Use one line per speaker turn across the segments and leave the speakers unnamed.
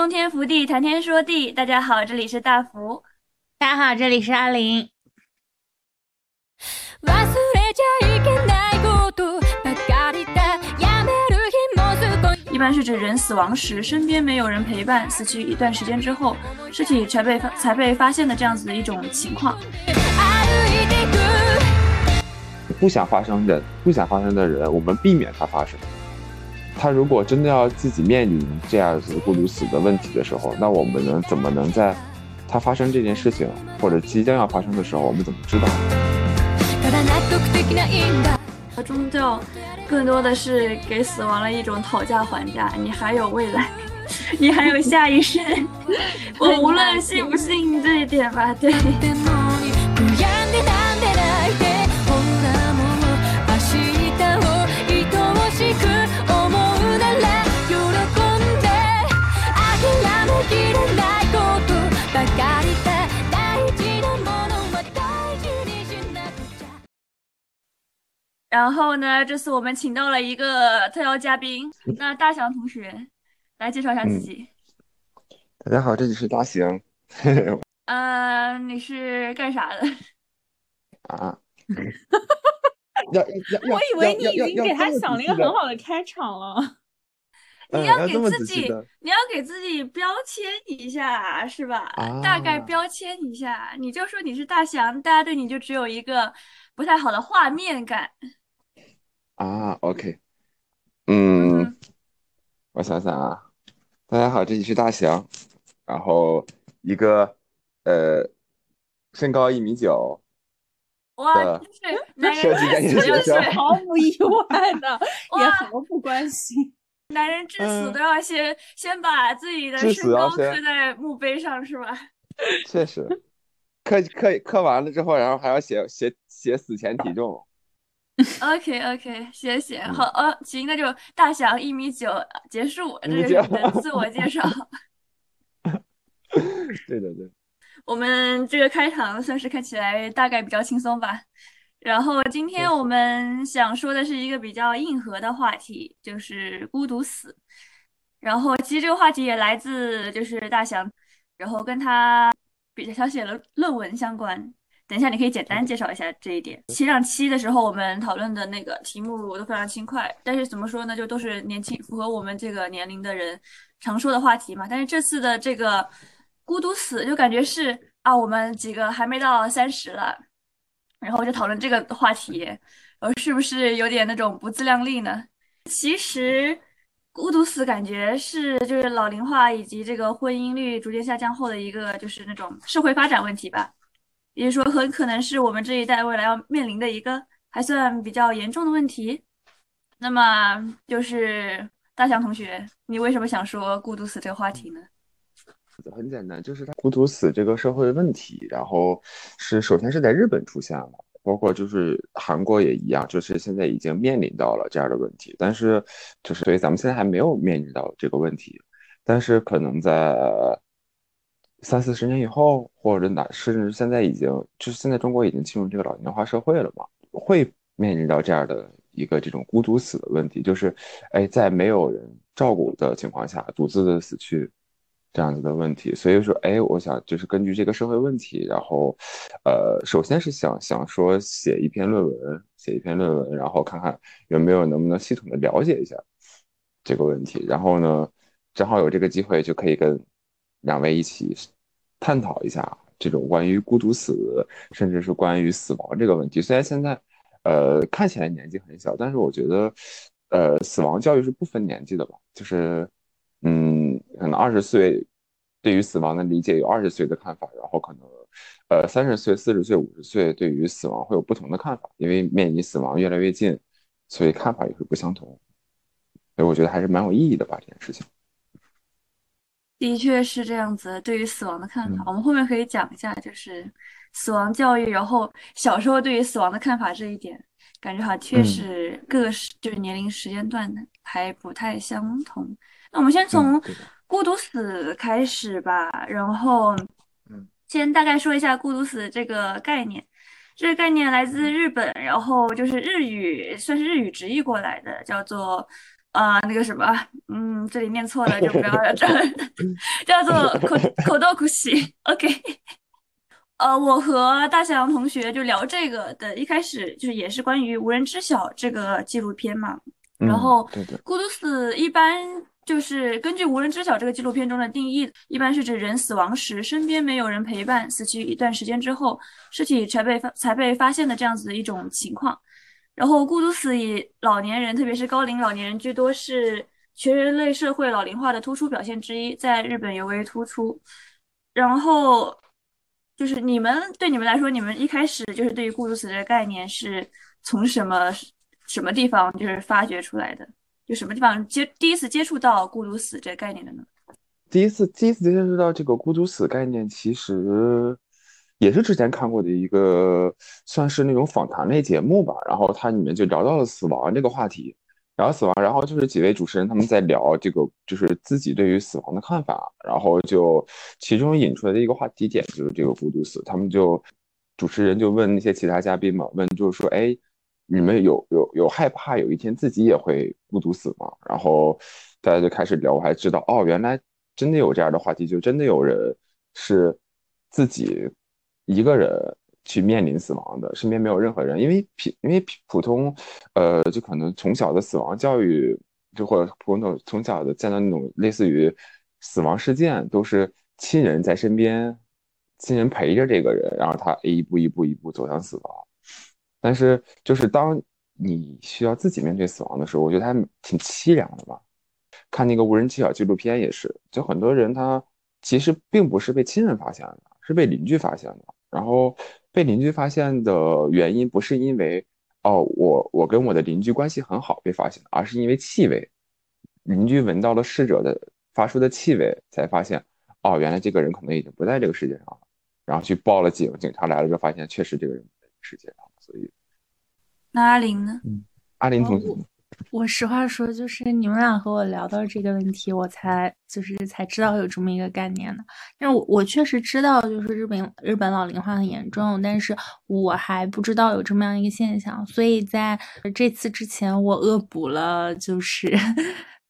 洞天福地，谈天说地。大家好，这里是大福。
大家好，这里是阿林。
一般是指人死亡时，身边没有人陪伴，死去一段时间之后，尸体才被发才被发现的这样子的一种情况。
不想发生的，不想发生的人，我们避免它发生。他如果真的要自己面临这样子孤独死的问题的时候，那我们能怎么能在他发生这件事情或者即将要发生的时候，我们怎么知道？
宗教更多的是给死亡了一种讨价还价，你还有未来，你还有下一世。我无论信不信这一点吧，对。然后呢，这次我们请到了一个特邀嘉宾，那大祥同学来介绍一下自己。
大家好，这里是大祥。
呃，你是干啥的？
啊？
要要要！我以为你已经给他想了一个很好的开场了。
你要给自己，你要给自己标签一下，是吧？大概标签一下，你就说你是大祥，大家对你就只有一个不太好的画面感。
啊，OK，嗯，我想想啊，大家好，这里是大祥，然后一个呃，身高一米九，
哇，
设计概念学校，
毫无意外的，也毫不关心，
男人至死都要先先把自己的身高刻在墓碑上，是吧？
确实，刻刻刻完了之后，然后还要写写写死前体重。
OK OK，谢谢。好，呃，行，那就大翔一米九结束，这是你的自我介绍。
对对对，
我们这个开场算是看起来大概比较轻松吧。然后今天我们想说的是一个比较硬核的话题，就是孤独死。然后其实这个话题也来自就是大翔，然后跟他比较想写了论文相关。等一下，你可以简单介绍一下这一点。前两期的时候，我们讨论的那个题目我都非常轻快，但是怎么说呢，就都是年轻、符合我们这个年龄的人常说的话题嘛。但是这次的这个孤独死，就感觉是啊，我们几个还没到三十了，然后就讨论这个话题，呃，是不是有点那种不自量力呢？其实孤独死感觉是就是老龄化以及这个婚姻率逐渐下降后的一个就是那种社会发展问题吧。也就是说，很可能是我们这一代未来要面临的一个还算比较严重的问题。那么，就是大祥同学，你为什么想说孤独死这个话题呢？
很简单，就是他孤独死这个社会问题，然后是首先是在日本出现了，包括就是韩国也一样，就是现在已经面临到了这样的问题。但是，就是所以咱们现在还没有面临到这个问题，但是可能在。三四十年以后，或者哪甚至现在已经就是现在中国已经进入这个老龄化社会了嘛，会面临到这样的一个这种孤独死的问题，就是哎，在没有人照顾的情况下独自的死去这样子的问题。所以说，哎，我想就是根据这个社会问题，然后呃，首先是想想说写一篇论文，写一篇论文，然后看看有没有能不能系统的了解一下这个问题。然后呢，正好有这个机会就可以跟。两位一起探讨一下这种关于孤独死，甚至是关于死亡这个问题。虽然现在，呃，看起来年纪很小，但是我觉得，呃，死亡教育是不分年纪的吧？就是，嗯，可能二十岁对于死亡的理解有二十岁的看法，然后可能，呃，三十岁、四十岁、五十岁对于死亡会有不同的看法，因为面临死亡越来越近，所以看法也会不相同。所以我觉得还是蛮有意义的吧，这件事情。
的确是这样子，对于死亡的看法，我们后面可以讲一下，就是死亡教育，然后小时候对于死亡的看法这一点，感觉哈确实各个时就是年龄时间段的还不太相同。那我们先从孤独死开始吧，然后，先大概说一下孤独死这个概念。这个概念来自日本，然后就是日语，算是日语直译过来的，叫做啊，那个什么，嗯，这里念错了就不要这，叫做口口道苦西，OK。呃，我和大翔同学就聊这个的，一开始就是也是关于无人知晓这个纪录片嘛。然后，孤独死一般就是根据无人知晓这个纪录片中的定义，一般是指人死亡时身边没有人陪伴，死去一段时间之后，尸体才被发才被发现的这样子的一种情况。然后，孤独死以老年人，特别是高龄老年人居多，是全人类社会老龄化的突出表现之一，在日本尤为突出。然后。就是你们对你们来说，你们一开始就是对于孤独死的概念是从什么什么地方就是发掘出来的？就什么地方接第一次接触到孤独死这个概念的呢？
第一次第一次接触到这个孤独死概念，其实也是之前看过的一个算是那种访谈类节目吧，然后它里面就聊到了死亡这个话题。聊死亡，然后就是几位主持人他们在聊这个，就是自己对于死亡的看法，然后就其中引出来的一个话题点就是这个孤独死，他们就主持人就问那些其他嘉宾嘛，问就是说，哎，你们有有有害怕有一天自己也会孤独死吗？然后大家就开始聊，我还知道哦，原来真的有这样的话题，就真的有人是自己一个人。去面临死亡的，身边没有任何人，因为普因为普通，呃，就可能从小的死亡教育，就或者普通从小的见到那种类似于死亡事件，都是亲人在身边，亲人陪着这个人，然后他一步一步一步走向死亡。但是就是当你需要自己面对死亡的时候，我觉得还挺凄凉的吧。看那个无人知晓纪录片也是，就很多人他其实并不是被亲人发现的，是被邻居发现的，然后。被邻居发现的原因不是因为哦，我我跟我的邻居关系很好被发现，而是因为气味，邻居闻到了逝者的发出的气味，才发现哦，原来这个人可能已经不在这个世界上了，然后去报了警，警察来了之后发现确实这个人不在世界上，所以
那阿林呢？
嗯，阿林同学。
我实话说，就是你们俩和我聊到这个问题，我才就是才知道有这么一个概念的。但我我确实知道，就是日本日本老龄化很严重，但是我还不知道有这么样一个现象。所以在这次之前，我恶补了，就是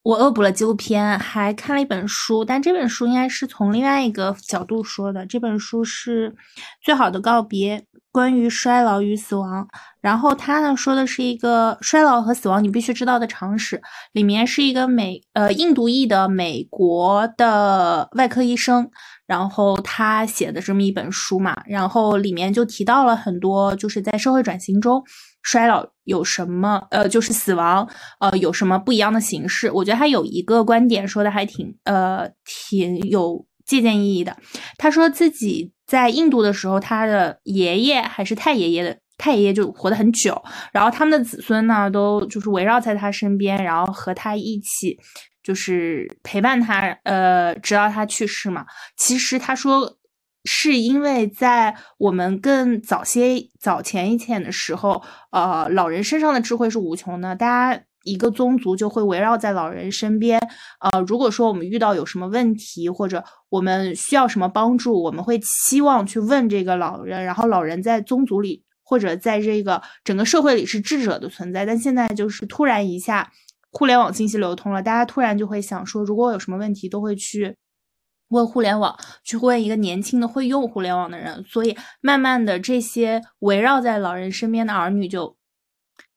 我恶补了纪录片，还看了一本书，但这本书应该是从另外一个角度说的。这本书是《最好的告别》。关于衰老与死亡，然后他呢说的是一个衰老和死亡你必须知道的常识。里面是一个美呃印度裔的美国的外科医生，然后他写的这么一本书嘛，然后里面就提到了很多，就是在社会转型中，衰老有什么呃就是死亡呃有什么不一样的形式。我觉得他有一个观点说的还挺呃挺有借鉴意义的，他说自己。在印度的时候，他的爷爷还是太爷爷的太爷爷就活得很久，然后他们的子孙呢，都就是围绕在他身边，然后和他一起就是陪伴他，呃，直到他去世嘛。其实他说，是因为在我们更早些早前一前的时候，呃，老人身上的智慧是无穷的，大家。一个宗族就会围绕在老人身边，呃，如果说我们遇到有什么问题，或者我们需要什么帮助，我们会期望去问这个老人，然后老人在宗族里或者在这个整个社会里是智者的存在。但现在就是突然一下，互联网信息流通了，大家突然就会想说，如果有什么问题，都会去问互联网，去问一个年轻的会用互联网的人。所以慢慢的，这些围绕在老人身边的儿女就。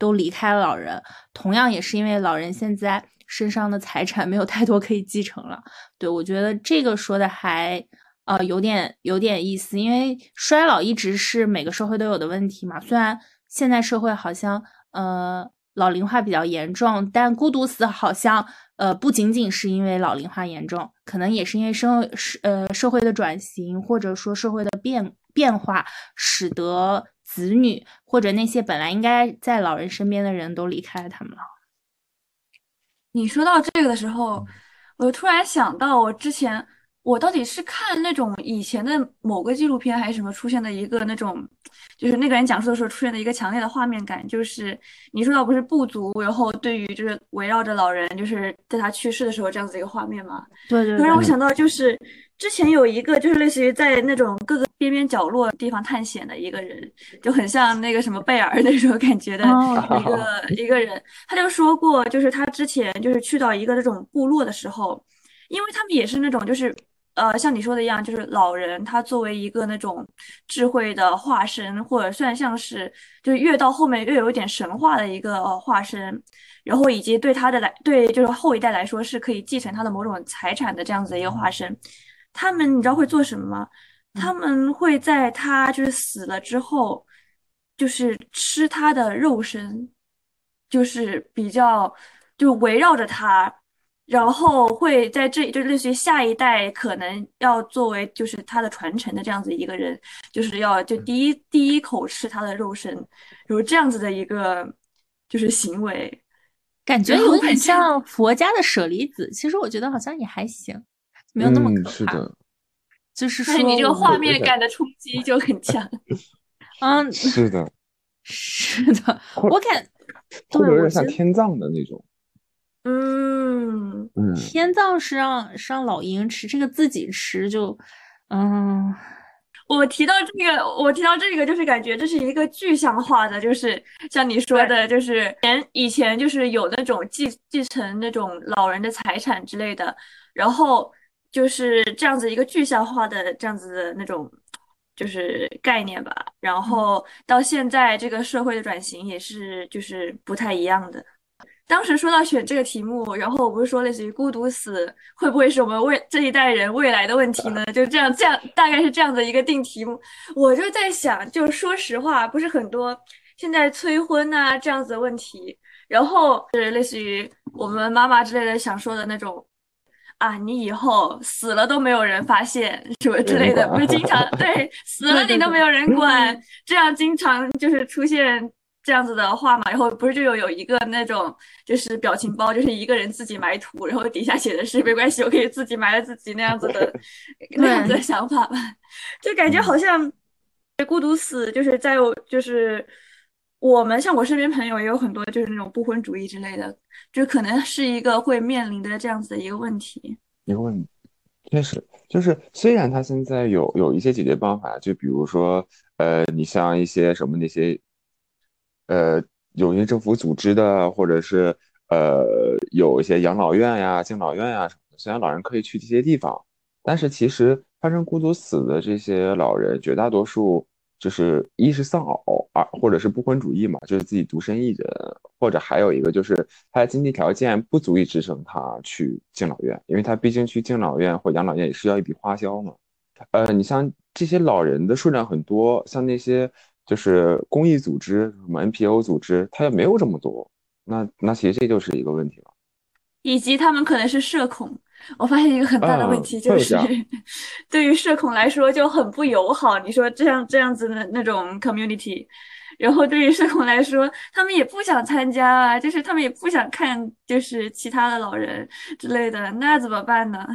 都离开了老人，同样也是因为老人现在身上的财产没有太多可以继承了。对我觉得这个说的还呃有点有点意思，因为衰老一直是每个社会都有的问题嘛。虽然现在社会好像呃老龄化比较严重，但孤独死好像呃不仅仅是因为老龄化严重，可能也是因为社社呃社会的转型或者说社会的变变化使得。子女或者那些本来应该在老人身边的人都离开了他们了。
你说到这个的时候，我突然想到，我之前我到底是看那种以前的某个纪录片还是什么出现的一个那种，就是那个人讲述的时候出现的一个强烈的画面感，就是你说到不是部族，然后对于就是围绕着老人，就是在他去世的时候这样子一个画面嘛，
对对，
让我想到就是之前有一个就是类似于在那种各个边边角落地方探险的一个人，就很像那个什么贝尔那种感觉的一个一个人，他就说过，就是他之前就是去到一个这种部落的时候，因为他们也是那种就是。呃，像你说的一样，就是老人他作为一个那种智慧的化身，或者算像是，就是越到后面越有一点神话的一个化身，然后以及对他的来对就是后一代来说是可以继承他的某种财产的这样子的一个化身。他们你知道会做什么吗？他们会在他就是死了之后，就是吃他的肉身，就是比较就围绕着他。然后会在这，就类似于下一代可能要作为就是他的传承的这样子一个人，就是要就第一第一口吃他的肉身，有这样子的一个就是行为，
感觉有点像佛家的舍利子。其实我觉得好像也还行，没有那么可
怕。是的，
就是说
你这个画面感的冲击就很强。
嗯，
是的，
是的，我感
会有点像天葬的那种。
嗯
嗯，
天葬是让让老鹰吃，这个自己吃就，嗯，
我提到这个，我提到这个就是感觉这是一个具象化的，就是像你说的，就是前以前就是有那种继继承那种老人的财产之类的，然后就是这样子一个具象化的这样子的那种就是概念吧，然后到现在这个社会的转型也是就是不太一样的。当时说到选这个题目，然后我不是说类似于孤独死会不会是我们未这一代人未来的问题呢？就这样，这样大概是这样的一个定题目。我就在想，就是说实话，不是很多现在催婚啊这样子的问题，然后是类似于我们妈妈之类的想说的那种啊，你以后死了都没有人发现什么之类的，不是经常对死了你都没有人管，这样经常就是出现。这样子的话嘛，然后不是就有有一个那种就是表情包，就是一个人自己埋土，然后底下写的是没关系，我可以自己埋了自己那样子的 那样子的想法吧，就感觉好像孤独死，就是在就是我们像我身边朋友也有很多就是那种不婚主义之类的，就可能是一个会面临的这样子的一个问题。
一个问题，确实就是虽然他现在有有一些解决办法，就比如说呃，你像一些什么那些。呃，有些政府组织的，或者是呃，有一些养老院呀、敬老院呀什么的。虽然老人可以去这些地方，但是其实发生孤独死的这些老人，绝大多数就是一是丧偶，二或者是不婚主义嘛，就是自己独身一人，或者还有一个就是他的经济条件不足以支撑他去敬老院，因为他毕竟去敬老院或养老院也是要一笔花销嘛。呃，你像这些老人的数量很多，像那些。就是公益组织，什么 NPO 组织，他也没有这么多。那那其实这就是一个问题了。
以及他们可能是社恐，我发现一个很大的问题就是，对于社恐来说就很不友好。你说这样这样子的那种 community，然后对于社恐来说，他们也不想参加啊，就是他们也不想看，就是其他的老人之类的，那怎么办呢？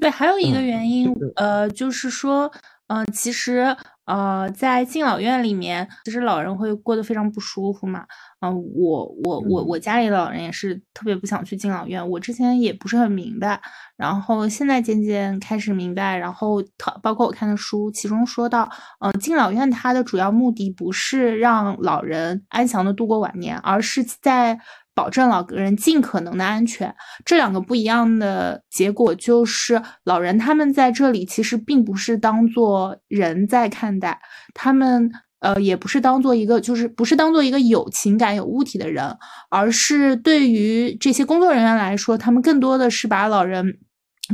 对，还有一个原因，呃，就是说，嗯，其实。呃，在敬老院里面，其实老人会过得非常不舒服嘛。嗯，我我我我家里的老人也是特别不想去敬老院。我之前也不是很明白，然后现在渐渐开始明白。然后，包括我看的书，其中说到，嗯，敬老院它的主要目的不是让老人安详的度过晚年，而是在。保证老人尽可能的安全，这两个不一样的结果就是，老人他们在这里其实并不是当做人在看待，他们呃也不是当做一个就是不是当做一个有情感有物体的人，而是对于这些工作人员来说，他们更多的是把老人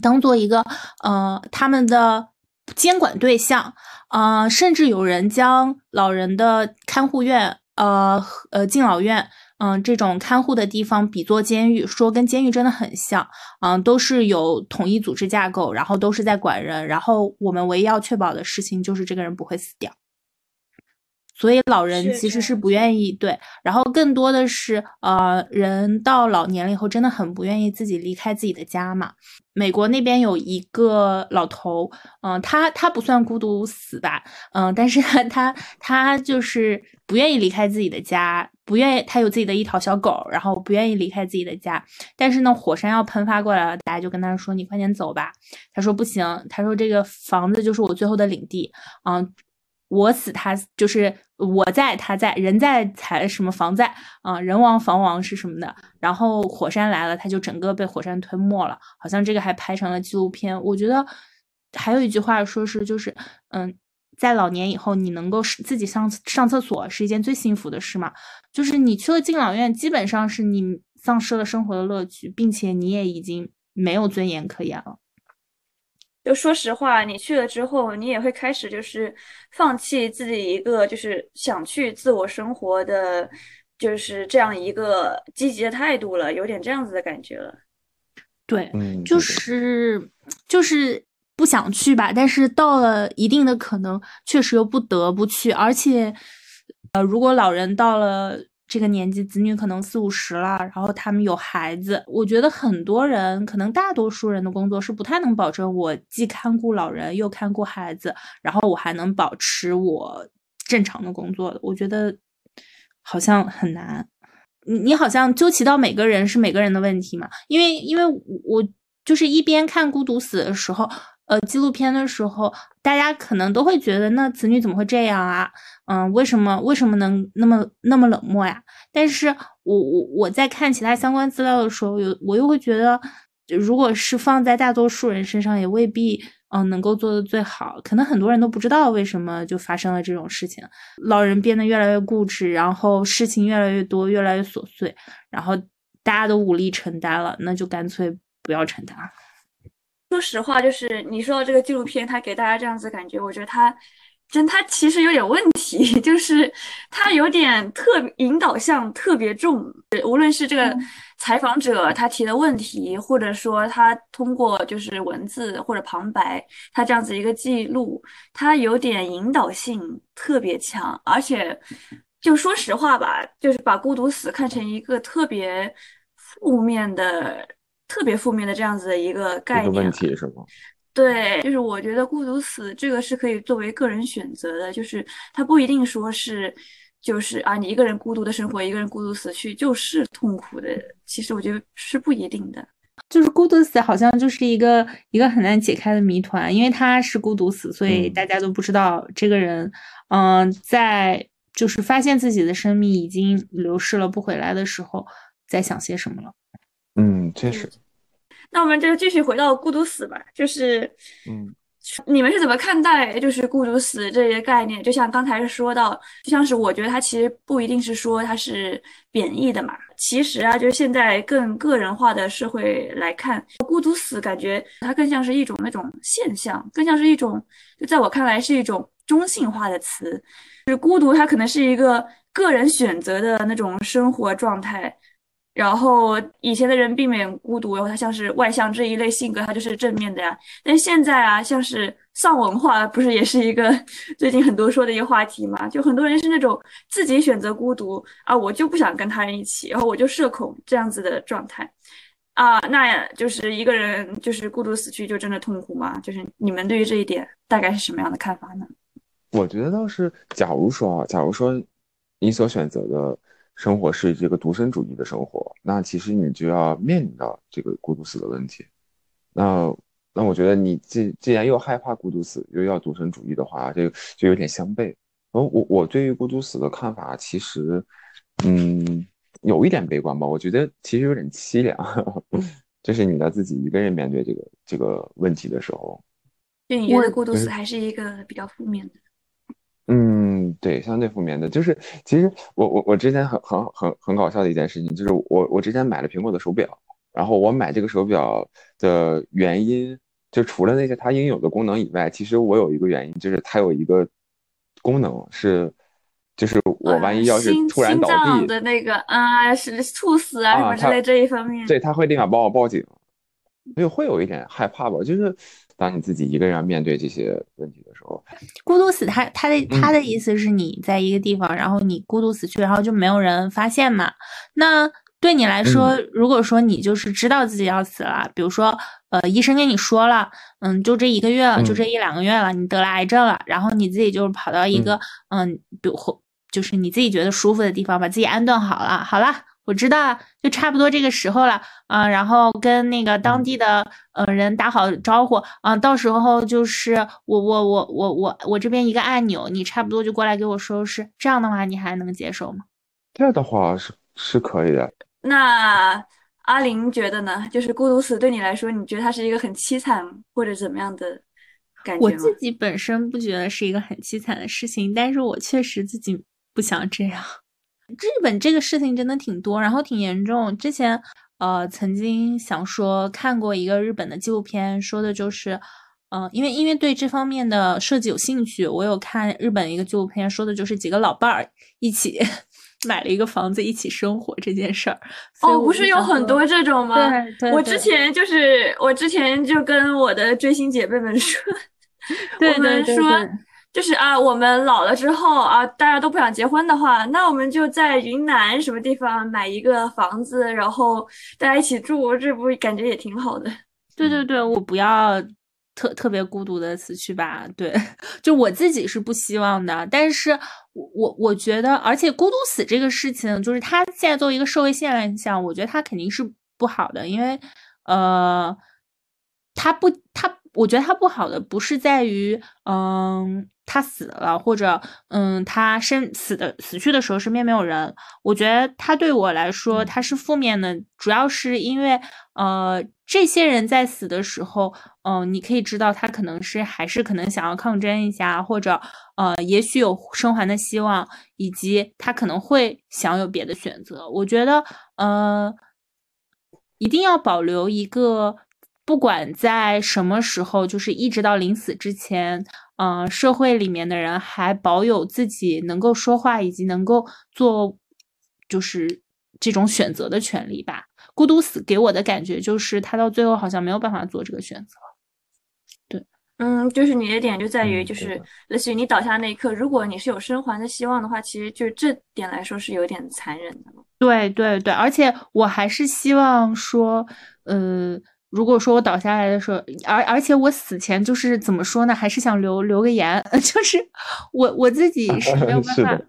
当做一个呃他们的监管对象，呃甚至有人将老人的看护院呃呃敬老院。嗯，这种看护的地方比作监狱，说跟监狱真的很像。嗯，都是有统一组织架构，然后都是在管人，然后我们唯一要确保的事情就是这个人不会死掉。所以老人其实是不愿意对，然后更多的是呃，人到老年了以后真的很不愿意自己离开自己的家嘛。美国那边有一个老头，嗯，他他不算孤独死吧，嗯，但是他他就是不愿意离开自己的家，不愿意他有自己的一条小狗，然后不愿意离开自己的家，但是呢，火山要喷发过来了，大家就跟他说：“你快点走吧。”他说：“不行。”他说：“这个房子就是我最后的领地，嗯，我死他死就是我在他在人在才什么房在啊，人亡房亡是什么的。然后火山来了，他就整个被火山吞没了，好像这个还拍成了纪录片。我觉得还有一句话说是就是嗯，在老年以后，你能够自己上上厕所是一件最幸福的事嘛。就是你去了敬老院，基本上是你丧失了生活的乐趣，并且你也已经没有尊严可言了。
就说实话，你去了之后，你也会开始就是放弃自己一个就是想去自我生活的，就是这样一个积极的态度了，有点这样子的感觉了。
对，就是就是不想去吧，但是到了一定的可能，确实又不得不去，而且，呃，如果老人到了。这个年纪，子女可能四五十了，然后他们有孩子。我觉得很多人，可能大多数人的工作是不太能保证我既看顾老人又看顾孩子，然后我还能保持我正常的工作的。我觉得好像很难。你你好像究其到每个人是每个人的问题嘛？因为因为我就是一边看《孤独死》的时候。呃，纪录片的时候，大家可能都会觉得，那子女怎么会这样啊？嗯，为什么为什么能那么那么冷漠呀？但是我我我在看其他相关资料的时候，有我又会觉得，如果是放在大多数人身上，也未必嗯能够做的最好。可能很多人都不知道为什么就发生了这种事情，老人变得越来越固执，然后事情越来越多，越来越琐碎，然后大家都无力承担了，那就干脆不要承担。
说实话，就是你说到这个纪录片，它给大家这样子感觉，我觉得它真，它其实有点问题，就是它有点特引导项特别重。无论是这个采访者他提的问题，或者说他通过就是文字或者旁白，他这样子一个记录，它有点引导性特别强。而且就说实话吧，就是把孤独死看成一个特别负面的。特别负面的这样子的一个概念
问题是吗？
对，就是我觉得孤独死这个是可以作为个人选择的，就是它不一定说是，就是啊，你一个人孤独的生活，一个人孤独死去就是痛苦的。其实我觉得是不一定的，
就是孤独死好像就是一个一个很难解开的谜团，因为他是孤独死，所以大家都不知道这个人，嗯，在就是发现自己的生命已经流逝了不回来的时候，在想些什么了。
嗯，确实。
那我们就继续回到孤独死吧，就是，
嗯，
你们是怎么看待就是孤独死这些概念？就像刚才说到，就像是我觉得它其实不一定是说它是贬义的嘛。其实啊，就是现在更个人化的社会来看，孤独死感觉它更像是一种那种现象，更像是一种，就在我看来是一种中性化的词。就是孤独，它可能是一个个人选择的那种生活状态。然后以前的人避免孤独，然后他像是外向这一类性格，他就是正面的呀。但现在啊，像是丧文化，不是也是一个最近很多说的一个话题嘛？就很多人是那种自己选择孤独啊，我就不想跟他人一起，然后我就社恐这样子的状态啊，那就是一个人就是孤独死去就真的痛苦吗？就是你们对于这一点大概是什么样的看法呢？
我觉得倒是，假如说啊，假如说你所选择的。生活是这个独身主义的生活，那其实你就要面临到这个孤独死的问题。那那我觉得你既既然又害怕孤独死，又要独身主义的话，这个就有点相悖。而我我对于孤独死的看法，其实嗯有一点悲观吧。我觉得其实有点凄凉，就是你要自己一个人面对这个这个问题的时候。
对你觉得孤独死还是一个比较负面的？
嗯，对，相对负面的，就是其实我我我之前很很很很搞笑的一件事情，就是我我之前买了苹果的手表，然后我买这个手表的原因，就除了那些它应有的功能以外，其实我有一个原因，就是它有一个功能是，就是我万一要是突然倒地
的那个啊，是猝死啊什么之类这一方面，
对，它会立马帮我报警。所以会有一点害怕吧。就是当你自己一个人面对这些问题的时候，
孤独死，他他的他的意思是你在一个地方，然后你孤独死去，然后就没有人发现嘛？那对你来说，如果说你就是知道自己要死了，比如说呃，医生跟你说了，嗯，就这一个月了，就这一两个月了，你得了癌症了，然后你自己就是跑到一个嗯，比如就是你自己觉得舒服的地方，把自己安顿好了，好了。我知道，就差不多这个时候了，啊，然后跟那个当地的呃人打好招呼，啊，到时候就是我我我我我我这边一个按钮，你差不多就过来给我收拾，这样的话你还能接受吗？
这样的话是是可以的。
那阿林觉得呢？就是孤独死对你来说，你觉得它是一个很凄惨或者怎么样的感觉
我自己本身不觉得是一个很凄惨的事情，但是我确实自己不想这样。日本这个事情真的挺多，然后挺严重。之前，呃，曾经想说看过一个日本的纪录片，说的就是，嗯，因为因为对这方面的设计有兴趣，我有看日本一个纪录片，说的就是几个老伴儿一起 买了一个房子，一起生活这件事儿。
哦，不是有很多这种吗？
对，
我之前就是我之前就跟我的追星姐妹们说，
我们
说。就是啊，我们老了之后啊，大家都不想结婚的话，那我们就在云南什么地方买一个房子，然后大家一起住，这不感觉也挺好的？
对对对，我不要特特别孤独的死去吧。对，就我自己是不希望的，但是我我我觉得，而且孤独死这个事情，就是它现在作为一个社会现象，我觉得它肯定是不好的，因为呃，它不，我觉得他不好的不是在于嗯。他死了，或者嗯，他生死的死去的时候身边没有人。我觉得他对我来说他是负面的，主要是因为呃，这些人在死的时候，嗯，你可以知道他可能是还是可能想要抗争一下，或者呃，也许有生还的希望，以及他可能会想有别的选择。我觉得呃，一定要保留一个，不管在什么时候，就是一直到临死之前。嗯，社会里面的人还保有自己能够说话以及能够做，就是这种选择的权利吧。孤独死给我的感觉就是，他到最后好像没有办法做这个选择。对，
嗯，就是你的点就在于，就是类似于你倒下那一刻，如果你是有生还的希望的话，其实就这点来说是有点残忍的。
对对对，而且我还是希望说，呃。如果说我倒下来的时候，而而且我死前就是怎么说呢？还是想留留个言，就是我我自己是没有办 法，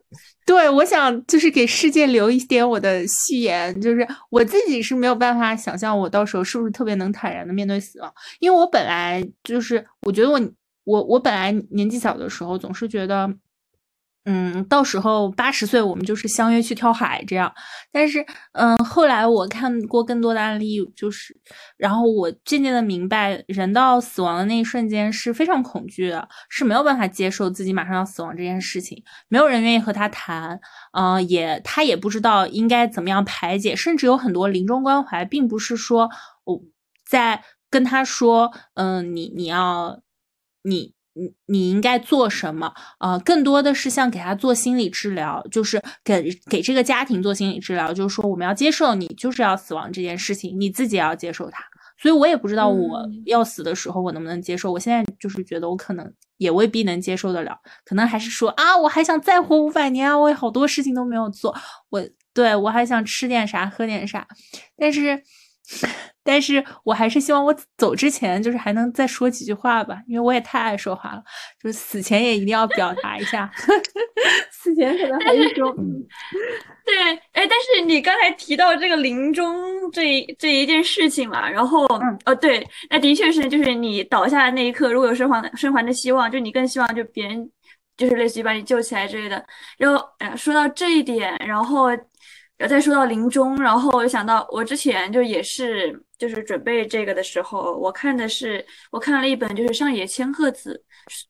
对我想就是给世界留一点我的序言，就是我自己是没有办法想象我到时候是不是特别能坦然的面对死亡，因为我本来就是我觉得我我我本来年纪小的时候总是觉得。嗯，到时候八十岁我们就是相约去跳海这样。但是，嗯，后来我看过更多的案例，就是，然后我渐渐的明白，人到死亡的那一瞬间是非常恐惧的，是没有办法接受自己马上要死亡这件事情。没有人愿意和他谈，嗯，也他也不知道应该怎么样排解，甚至有很多临终关怀，并不是说我在跟他说，嗯，你你要你。你你应该做什么？呃，更多的是像给他做心理治疗，就是给给这个家庭做心理治疗，就是说我们要接受你就是要死亡这件事情，你自己也要接受它。所以我也不知道我要死的时候我能不能接受。我现在就是觉得我可能也未必能接受得了，可能还是说啊，我还想再活五百年啊，我有好多事情都没有做，我对我还想吃点啥喝点啥，但是。但是我还是希望我走之前，就是还能再说几句话吧，因为我也太爱说话了，就是死前也一定要表达一下。死前可能还是说，
对，哎，但是你刚才提到这个临终这这一件事情嘛，然后，哦，对，那的确是，就是你倒下的那一刻，如果有生还生还的希望，就你更希望就别人就是类似于把你救起来之类的。然后，哎，说到这一点，然后。然后再说到临终，然后我就想到，我之前就也是，就是准备这个的时候，我看的是，我看了一本就是上野千鹤子。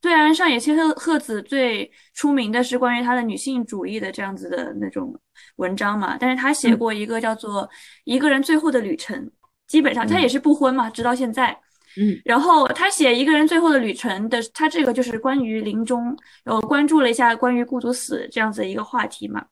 虽然上野千鹤鹤子最出名的是关于她的女性主义的这样子的那种文章嘛，但是她写过一个叫做《一个人最后的旅程》，基本上她也是不婚嘛，直到现在。
嗯，
然后她写《一个人最后的旅程》的，她这个就是关于临终，然后关注了一下关于孤独死这样子一个话题嘛。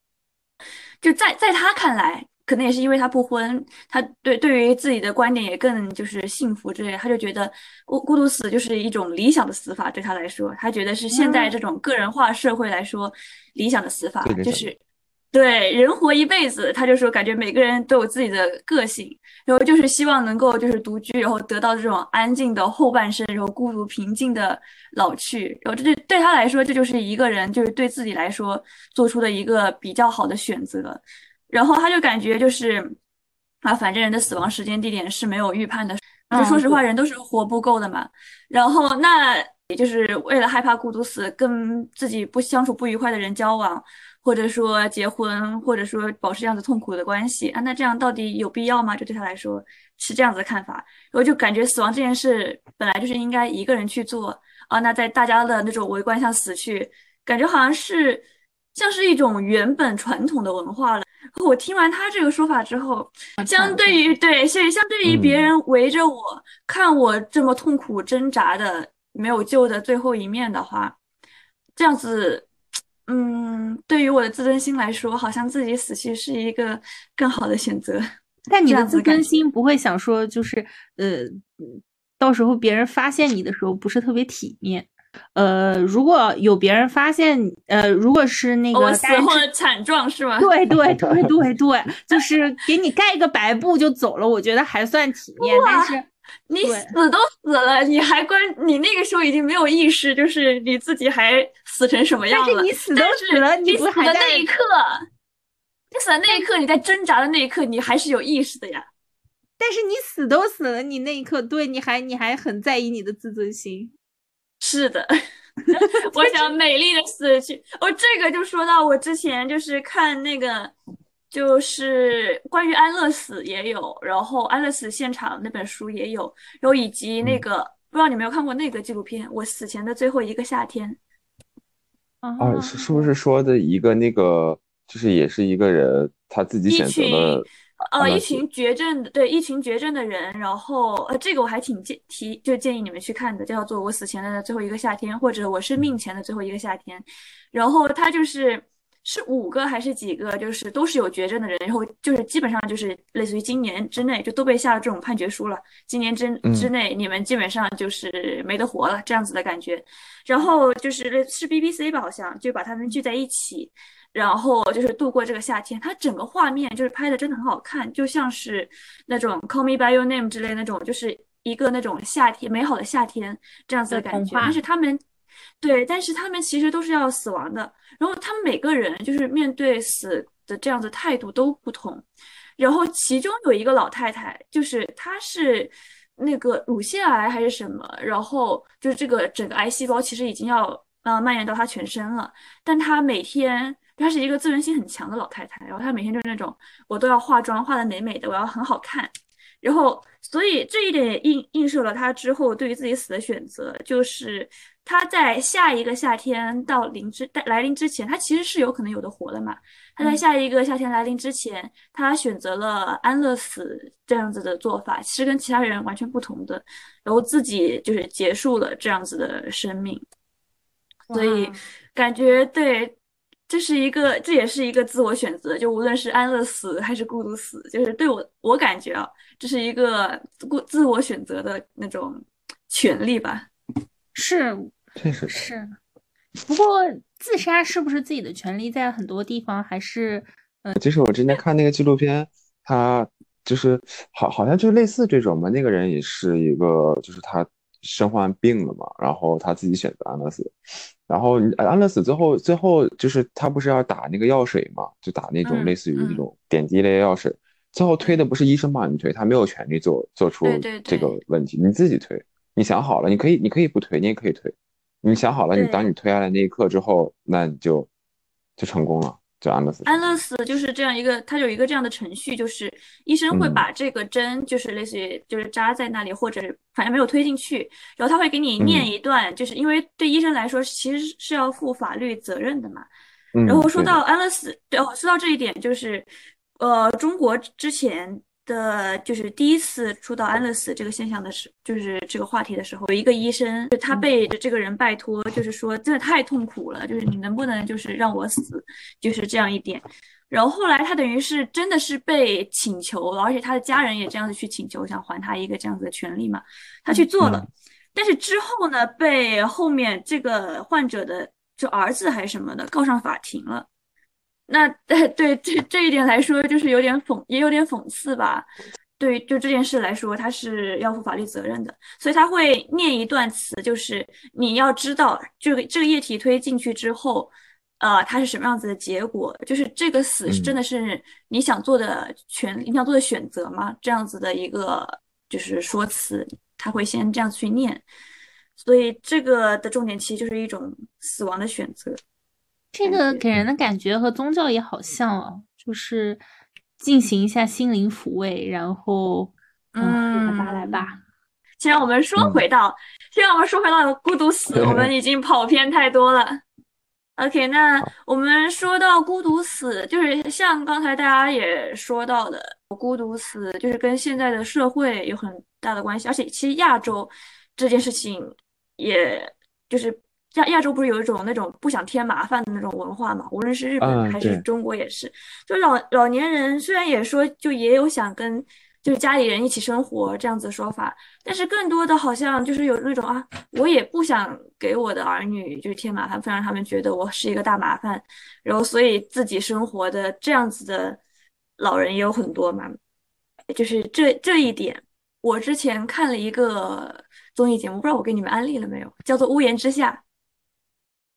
就在在他看来，可能也是因为他不婚，他对对于自己的观点也更就是幸福之类，他就觉得孤孤独死就是一种理想的死法，对他来说，他觉得是现在这种个人化社会来说理想的死法，就是对人活一辈子，他就说感觉每个人都有自己的个性，然后就是希望能够就是独居，然后得到这种安静的后半生，然后孤独平静的老去，然后这就对他来说，这就是一个人就是对自己来说做出的一个比较好的选择。然后他就感觉就是啊，反正人的死亡时间地点是没有预判的，就说实话，人都是活不够的嘛。然后那也就是为了害怕孤独死，跟自己不相处不愉快的人交往，或者说结婚，或者说保持这样子痛苦的关系啊，那这样到底有必要吗？就对他来说是这样子的看法。然后就感觉死亡这件事本来就是应该一个人去做啊，那在大家的那种围观下死去，感觉好像是像是一种原本传统的文化了。我听完他这个说法之后，相对于对，所以相对于别人围着我看我这么痛苦挣扎的没有救的最后一面的话，这样子，嗯，对于我的自尊心来说，好像自己死去是一个更好的选择。
但你的自尊心不会想说，就是呃，到时候别人发现你的时候不是特别体面。呃，如果有别人发现，呃，如果是那个
死后的惨状是吗？
对对对对对，就是给你盖个白布就走了，我觉得还算体面。但是
你死都死了，你还关你那个时候已经没有意识，就是你自己还死成什么样了？
但是你死都死了，
你
死的
那一刻，你死的那一刻，你在挣扎的那一刻，你还是有意识的呀。
但是你死都死了，你那一刻，对，你还你还很在意你的自尊心。
是的，我想美丽的死去。哦，这个就说到我之前就是看那个，就是关于安乐死也有，然后安乐死现场那本书也有，然后以及那个不知道你没有看过那个纪录片《我死前的最后一个夏天》。
啊，是是不是说的一个那个，就是也是一个人他自己选择了。
呃，一群绝症的，对，一群绝症的人，然后呃，这个我还挺建提，就建议你们去看的，叫做《我死前的最后一个夏天》，或者《我生命前的最后一个夏天》。然后他就是是五个还是几个，就是都是有绝症的人，然后就是基本上就是类似于今年之内就都被下了这种判决书了，今年之之内你们基本上就是没得活了这样子的感觉。然后就是是 BBC 吧，好像就把他们聚在一起。然后就是度过这个夏天，它整个画面就是拍的真的很好看，就像是那种《Call Me by Your Name》之类那种，就是一个那种夏天美好的夏天这样子的感觉。但是他们，对，但是他们其实都是要死亡的。然后他们每个人就是面对死的这样子态度都不同。然后其中有一个老太太，就是她是那个乳腺癌还是什么，然后就是这个整个癌细胞其实已经要呃蔓延到她全身了，但她每天。她是一个自尊心很强的老太太，然后她每天就是那种我都要化妆，化的美美的，我要很好看。然后，所以这一点也映映射了她之后对于自己死的选择，就是她在下一个夏天到临之来临之前，他其实是有可能有的活的嘛。他在下一个夏天来临之前，他选择了安乐死这样子的做法，其实跟其他人完全不同的，然后自己就是结束了这样子的生命。所以感觉对。这是一个，这也是一个自我选择，就无论是安乐死还是孤独死，就是对我我感觉啊，这是一个自自我选择的那种权利吧。
是，
确实
是。不过自杀是不是自己的权利，在很多地方还是
呃。就是我之前看那个纪录片，他就是好，好像就类似这种嘛。那个人也是一个，就是他身患病了嘛，然后他自己选择安乐死。然后安乐死最后，最后就是他不是要打那个药水嘛，就打那种类似于那种点滴类药水。最后推的不是医生帮你推，他没有权利做做出这个问题，你自己推。你想好了，你可以，你可以不推，你也可以推。你想好了，你当你推下来那一刻之后，那你就就成功了。就安乐死，
安乐死就是这样一个，它有一个这样的程序，就是医生会把这个针，就是类似于就是扎在那里，或者反正没有推进去，然后他会给你念一段，就是因为对医生来说其实是要负法律责任的嘛。然后说到安乐死，对哦，说到这一点，就是呃，中国之前的就是第一次出到安乐死这个现象的时，就是这个话题的时候，有一个医生，就他被这个人拜托，就是说真的太痛苦了，就是你能不能就是让我死，就是这样一点。然后后来他等于是真的是被请求了，而且他的家人也这样子去请求，想还他一个这样子的权利嘛，他去做了。但是之后呢，被后面这个患者的就儿子还是什么的告上法庭了。那对对这这一点来说，就是有点讽，也有点讽刺吧。对，就这件事来说，他是要负法律责任的，所以他会念一段词，就是你要知道这个这个液体推进去之后，呃，它是什么样子的结果，就是这个死是真的是你想做的权，你想做的选择吗？这样子的一个就是说辞，他会先这样去念，所以这个的重点其实就是一种死亡的选择。
这个给人的感觉和宗教也好像哦，就是进行一下心灵抚慰，然后嗯，来吧来吧。
先让我们说回到，先让我们说回到孤独死，我们已经跑偏太多了。OK，那我们说到孤独死，就是像刚才大家也说到的，孤独死就是跟现在的社会有很大的关系，而且其实亚洲这件事情，也就是。亚亚洲不是有一种那种不想添麻烦的那种文化嘛？无论是日本还是中国也是。就老老年人虽然也说，就也有想跟就是家里人一起生活这样子的说法，但是更多的好像就是有那种啊，我也不想给我的儿女就是添麻烦，不想让他们觉得我是一个大麻烦，然后所以自己生活的这样子的老人也有很多嘛。就是这这一点，我之前看了一个综艺节目，不知道我给你们安利了没有，叫做《屋檐之下》。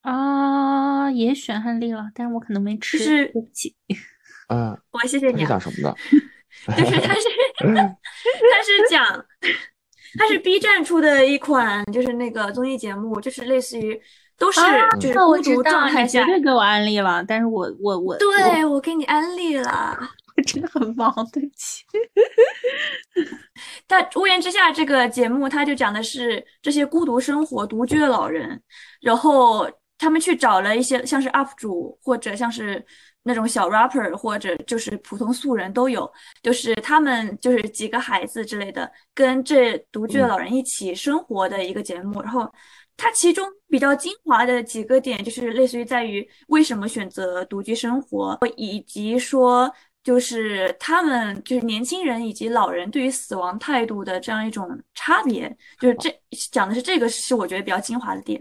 啊，也选案例了，但是我可能没吃，
对
不起。
啊，
我谢谢你。
是讲什么的？
就是他是 他是讲，他是 B 站出的一款，就是那个综艺节目，就是类似于都是就是孤独状态下，
绝对给我安利了，但是我我我，
对我给你安利了，
我真的很忙，对不起。
但屋檐之下这个节目，他就讲的是这些孤独生活、独居的老人，然后。他们去找了一些像是 UP 主或者像是那种小 rapper 或者就是普通素人都有，就是他们就是几个孩子之类的，跟这独居的老人一起生活的一个节目。然后它其中比较精华的几个点，就是类似于在于为什么选择独居生活，以及说就是他们就是年轻人以及老人对于死亡态度的这样一种差别。就是这讲的是这个是我觉得比较精华的点。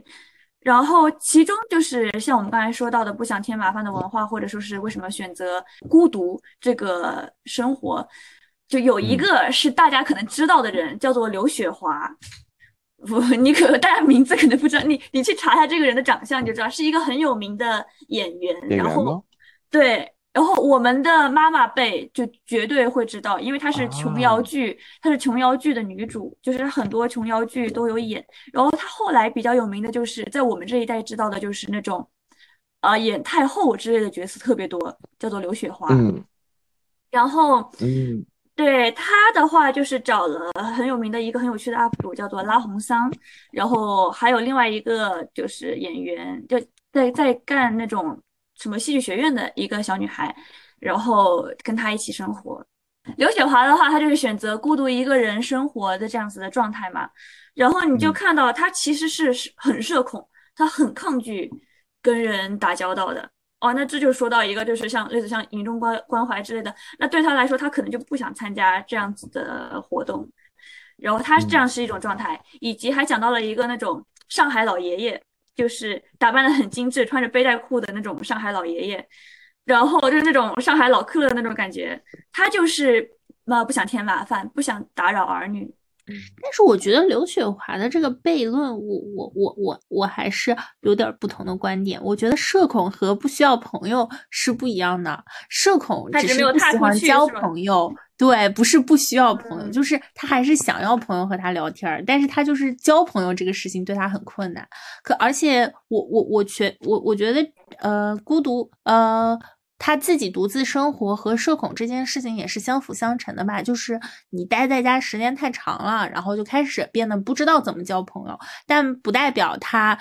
然后，其中就是像我们刚才说到的，不想添麻烦的文化，或者说是为什么选择孤独这个生活，就有一个是大家可能知道的人，叫做刘雪华。不，你可大家名字可能不知道，你你去查一下这个人的长相，你就知道是一个很有名的演员。然后，对。然后我们的妈妈辈就绝对会知道，因为她是琼瑶剧，她是琼瑶剧的女主，就是很多琼瑶剧都有演。然后她后来比较有名的就是在我们这一代知道的就是那种，啊，演太后之类的角色特别多，叫做刘雪华。
嗯。
然后，
嗯，
对她的话就是找了很有名的一个很有趣的 UP 主，叫做拉红桑。然后还有另外一个就是演员，就在在干那种。什么戏剧学院的一个小女孩，然后跟她一起生活。刘雪华的话，她就是选择孤独一个人生活的这样子的状态嘛。然后你就看到她其实是很社恐，她很抗拒跟人打交道的。哦，那这就说到一个，就是像类似像营中关关怀之类的。那对她来说，她可能就不想参加这样子的活动。然后她这样是一种状态，以及还讲到了一个那种上海老爷爷。就是打扮的很精致，穿着背带裤的那种上海老爷爷，然后就是那种上海老客的那种感觉。他就是嘛，不想添麻烦，不想打扰儿女。
但是我觉得刘雪华的这个悖论，我我我我我还是有点不同的观点。我觉得社恐和不需要朋友是不一样的。社恐只是不喜欢交朋友。对，不是不需要朋友，就是他还是想要朋友和他聊天，但是他就是交朋友这个事情对他很困难。可而且我我我觉我我觉得呃孤独呃他自己独自生活和社恐这件事情也是相辅相成的吧。就是你待在家时间太长了，然后就开始变得不知道怎么交朋友，但不代表他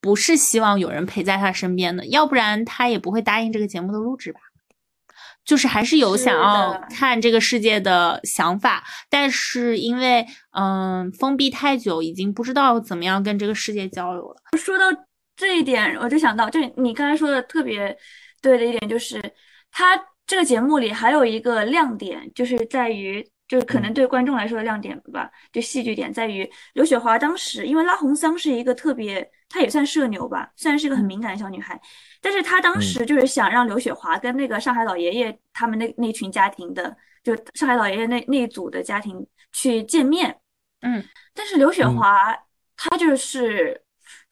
不是希望有人陪在他身边的，要不然他也不会答应这个节目的录制吧。就是还是有想要看这个世界的想法，但是因为嗯封闭太久，已经不知道怎么样跟这个世界交流了。
说到这一点，我就想到，就你刚才说的特别对的一点，就是他这个节目里还有一个亮点，就是在于。就是可能对观众来说的亮点吧，就戏剧点在于刘雪华当时，因为拉红桑是一个特别，她也算社牛吧，虽然是一个很敏感的小女孩，但是她当时就是想让刘雪华跟那个上海老爷爷他们那那群家庭的，就上海老爷爷那那一组的家庭去见面，
嗯，
但是刘雪华她就是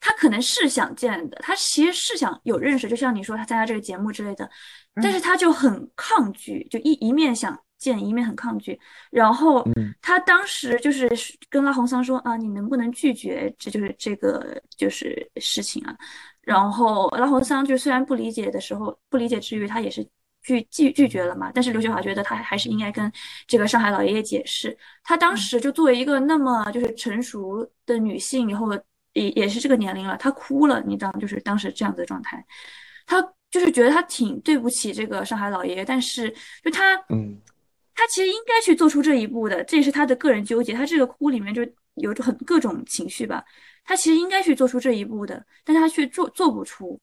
她可能是想见的，她其实是想有认识，就像你说她参加这个节目之类的，但是她就很抗拒，就一一面想。见一面很抗拒，然后他当时就是跟拉红桑说啊，你能不能拒绝？这就是这个就是事情啊。然后拉红桑就虽然不理解的时候，不理解之余，他也是拒拒拒绝了嘛。但是刘雪华觉得他还是应该跟这个上海老爷爷解释。他当时就作为一个那么就是成熟的女性，以后也也是这个年龄了，她哭了，你知道，就是当时这样子的状态。他就是觉得他挺对不起这个上海老爷爷，但是就他
嗯。
他其实应该去做出这一步的，这也是他的个人纠结。他这个哭里面就有很各种情绪吧。他其实应该去做出这一步的，但他却做做不出，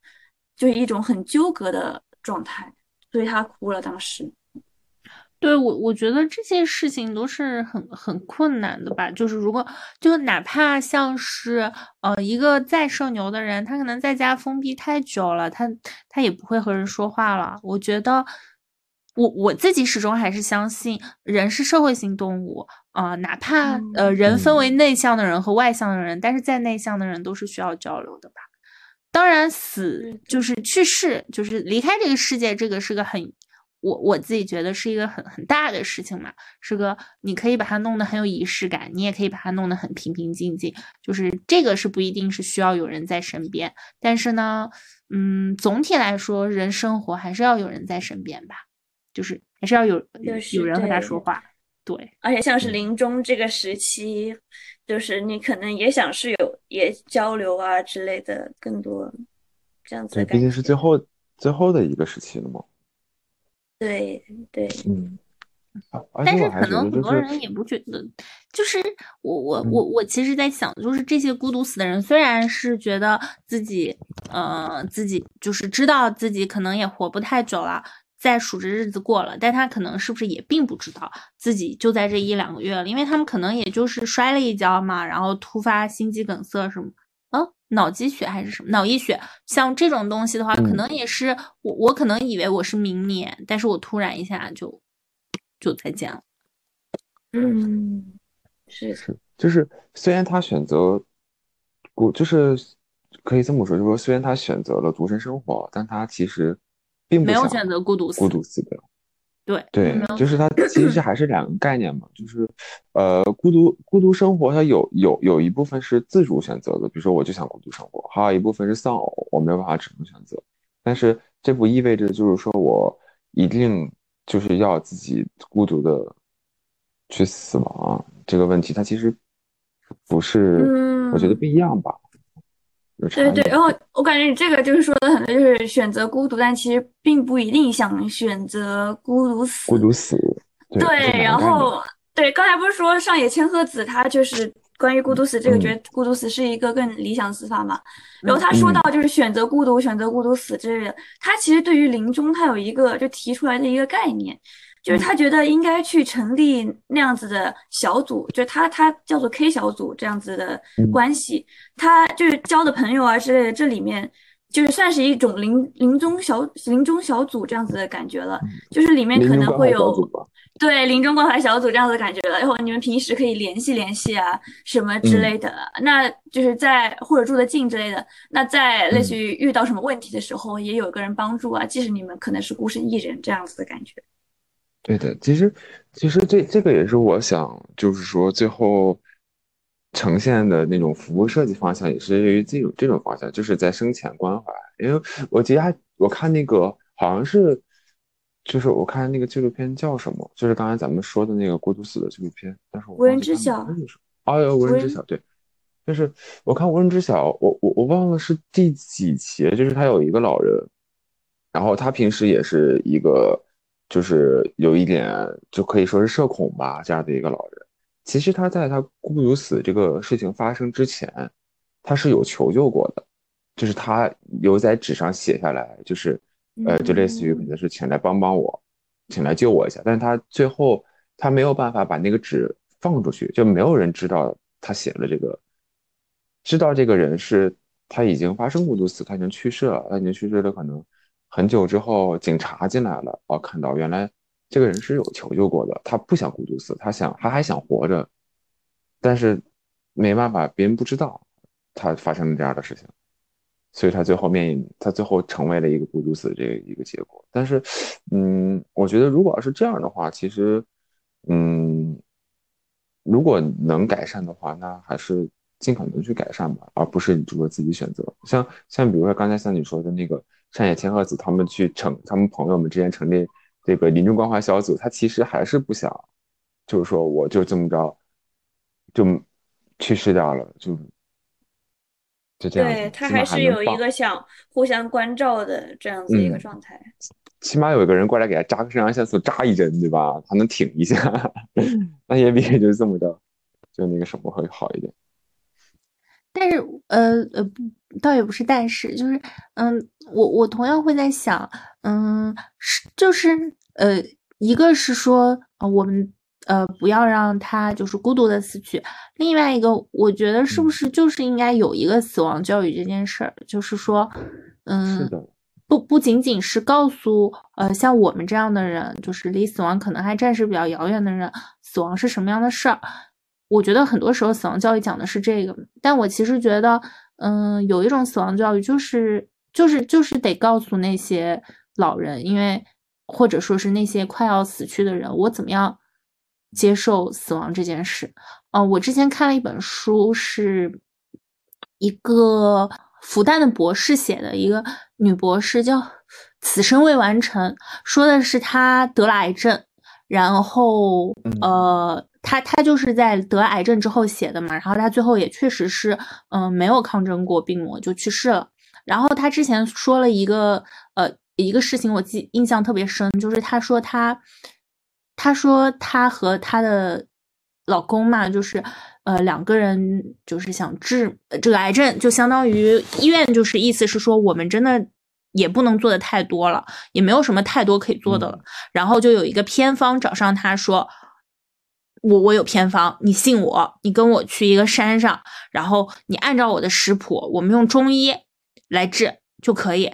就是一种很纠葛的状态，所以他哭了。当时，
对我，我觉得这些事情都是很很困难的吧。就是如果就哪怕像是呃一个再社牛的人，他可能在家封闭太久了，他他也不会和人说话了。我觉得。我我自己始终还是相信人是社会性动物啊，哪怕呃人分为内向的人和外向的人，但是再内向的人都是需要交流的吧。当然，死就是去世，就是离开这个世界，这个是个很我我自己觉得是一个很很大的事情嘛，是个你可以把它弄得很有仪式感，你也可以把它弄得很平平静静，就是这个是不一定是需要有人在身边，但是呢，嗯，总体来说，人生活还是要有人在身边吧。就是还是要有有人和他说话，对。
而且像是临终这个时期，就是你可能也想是有也交流啊之类的，更多这样子。
对，毕竟是最后最后的一个时期了嘛。
对对，
嗯。
但是可能很多人也不觉得，就是我我我我其实在想，就是这些孤独死的人，虽然是觉得自己呃自己就是知道自己可能也活不太久了。在数着日子过了，但他可能是不是也并不知道自己就在这一两个月了，因为他们可能也就是摔了一跤嘛，然后突发心肌梗塞什么，啊，脑积血还是什么脑溢血，像这种东西的话，可能也是我我可能以为我是明年，但是我突然一下就就再见了。
嗯，是
是，就是虽然他选择我，就是可以这么说，就是说虽然他选择了独身生活，但他其实。并
没有选择孤独死，
孤独死的，
对
对，就是它其实还是两个概念嘛，就是呃，孤独孤独生活，它有有有一部分是自主选择的，比如说我就想孤独生活，还有一部分是丧偶，我没有办法只能选择，但是这不意味着就是说我一定就是要自己孤独的去死亡这个问题，它其实不是，我觉得不一样吧。
对对，然后我感觉你这个就是说的很多，就是选择孤独，但其实并不一定想选择孤独死。
孤独死。
对，然后对，刚才不是说上野千鹤子他就是关于孤独死这个，觉得孤独死是一个更理想死法嘛？然后他说到就是选择孤独，选择孤独死之类的，他其实对于临终他有一个就提出来的一个概念。就是他觉得应该去成立那样子的小组，就是他他叫做 K 小组这样子的关系，他就是交的朋友啊之类的，这里面就是算是一种临临终小临终小组这样子的感觉了，就是里面可能会有对临终关怀小组这样子的感觉了，然后你们平时可以联系联系啊什么之类的，那就是在或者住得近之类的，那在类似于遇到什么问题的时候，也有个人帮助啊，即使你们可能是孤身一人这样子的感觉。
对的，其实其实这这个也是我想，就是说最后呈现的那种服务设计方向，也是于这种这种方向，就是在生前关怀。因为我记得还我看那个好像是，就是我看那个纪录片叫什么，就是刚才咱们说的那个孤独死的纪录片，但是我无
人知晓。
啊哟，无人知晓，对，就是我看无人知晓，我我我忘了是第几期，就是他有一个老人，然后他平时也是一个。就是有一点就可以说是社恐吧这样的一个老人。其实他在他孤独死这个事情发生之前，他是有求救过的，就是他有在纸上写下来，就是呃，就类似于可能是请来帮帮我，请来救我一下。但是他最后他没有办法把那个纸放出去，就没有人知道他写了这个，知道这个人是他已经发生孤独死，他已经去世了，他已经去世了，可能很久之后警察进来了，哦，看到原来。这个人是有求救过的，他不想孤独死，他想他还想活着，但是没办法，别人不知道他发生了这样的事情，所以他最后面临他最后成为了一个孤独死这一个结果。但是，嗯，我觉得如果要是这样的话，其实，嗯，如果能改善的话，那还是尽可能去改善吧，而不是你就说自己选择。像像比如说刚才像你说的那个山野千鹤子他们去成，他们朋友们之间成立。这个临终关怀小组，他其实还是不想，就是说，我就这么着，就去世掉了，就就这样。
对他还是有一个想互相关照的这样子一个状态。
起码有一个人过来给他扎个肾上腺素扎一针，对吧？他能挺一下，那也比就是这么着，就那个什么会好一点。
但是，呃呃，不，倒也不是，但是就是，嗯，我我同样会在想，嗯，是就是，呃，一个是说，呃，我们呃不要让他就是孤独的死去，另外一个，我觉得是不是就是应该有一个死亡教育这件事儿，就是说，嗯，是不不仅仅是告诉呃像我们这样的人，就是离死亡可能还暂时比较遥远的人，死亡是什么样的事儿。我觉得很多时候死亡教育讲的是这个，但我其实觉得，嗯，有一种死亡教育就是就是就是得告诉那些老人，因为或者说是那些快要死去的人，我怎么样接受死亡这件事。嗯，我之前看了一本书，是一个复旦的博士写的，一个女博士叫《此生未完成》，说的是她得了癌症，然后呃。他他就是在得癌症之后写的嘛，然后他最后也确实是，嗯，没有抗争过病魔就去世了。然后他之前说了一个，呃，一个事情我记印象特别深，就是他说他，他说他和他的老公嘛，就是呃两个人就是想治这个癌症，就相当于医院就是意思是说我们真的也不能做的太多了，也没有什么太多可以做的了。然后就有一个偏方找上他说。我我有偏方，你信我，你跟我去一个山上，然后你按照我的食谱，我们用中医来治就可以。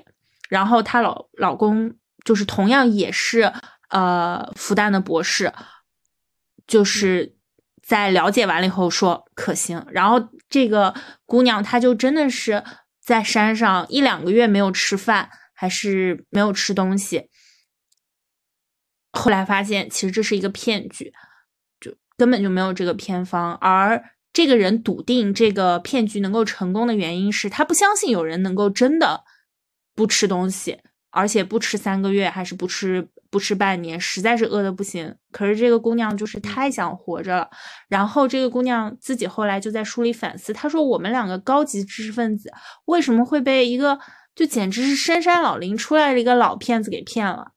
然后她老老公就是同样也是呃复旦的博士，就是在了解完了以后说可行。然后这个姑娘她就真的是在山上一两个月没有吃饭，还是没有吃东西。后来发现其实这是一个骗局。根本就没有这个偏方，而这个人笃定这个骗局能够成功的原因是他不相信有人能够真的不吃东西，而且不吃三个月还是不吃不吃半年，实在是饿的不行。可是这个姑娘就是太想活着了，然后这个姑娘自己后来就在书里反思，她说：“我们两个高级知识分子为什么会被一个就简直是深山老林出来的一个老骗子给骗了？”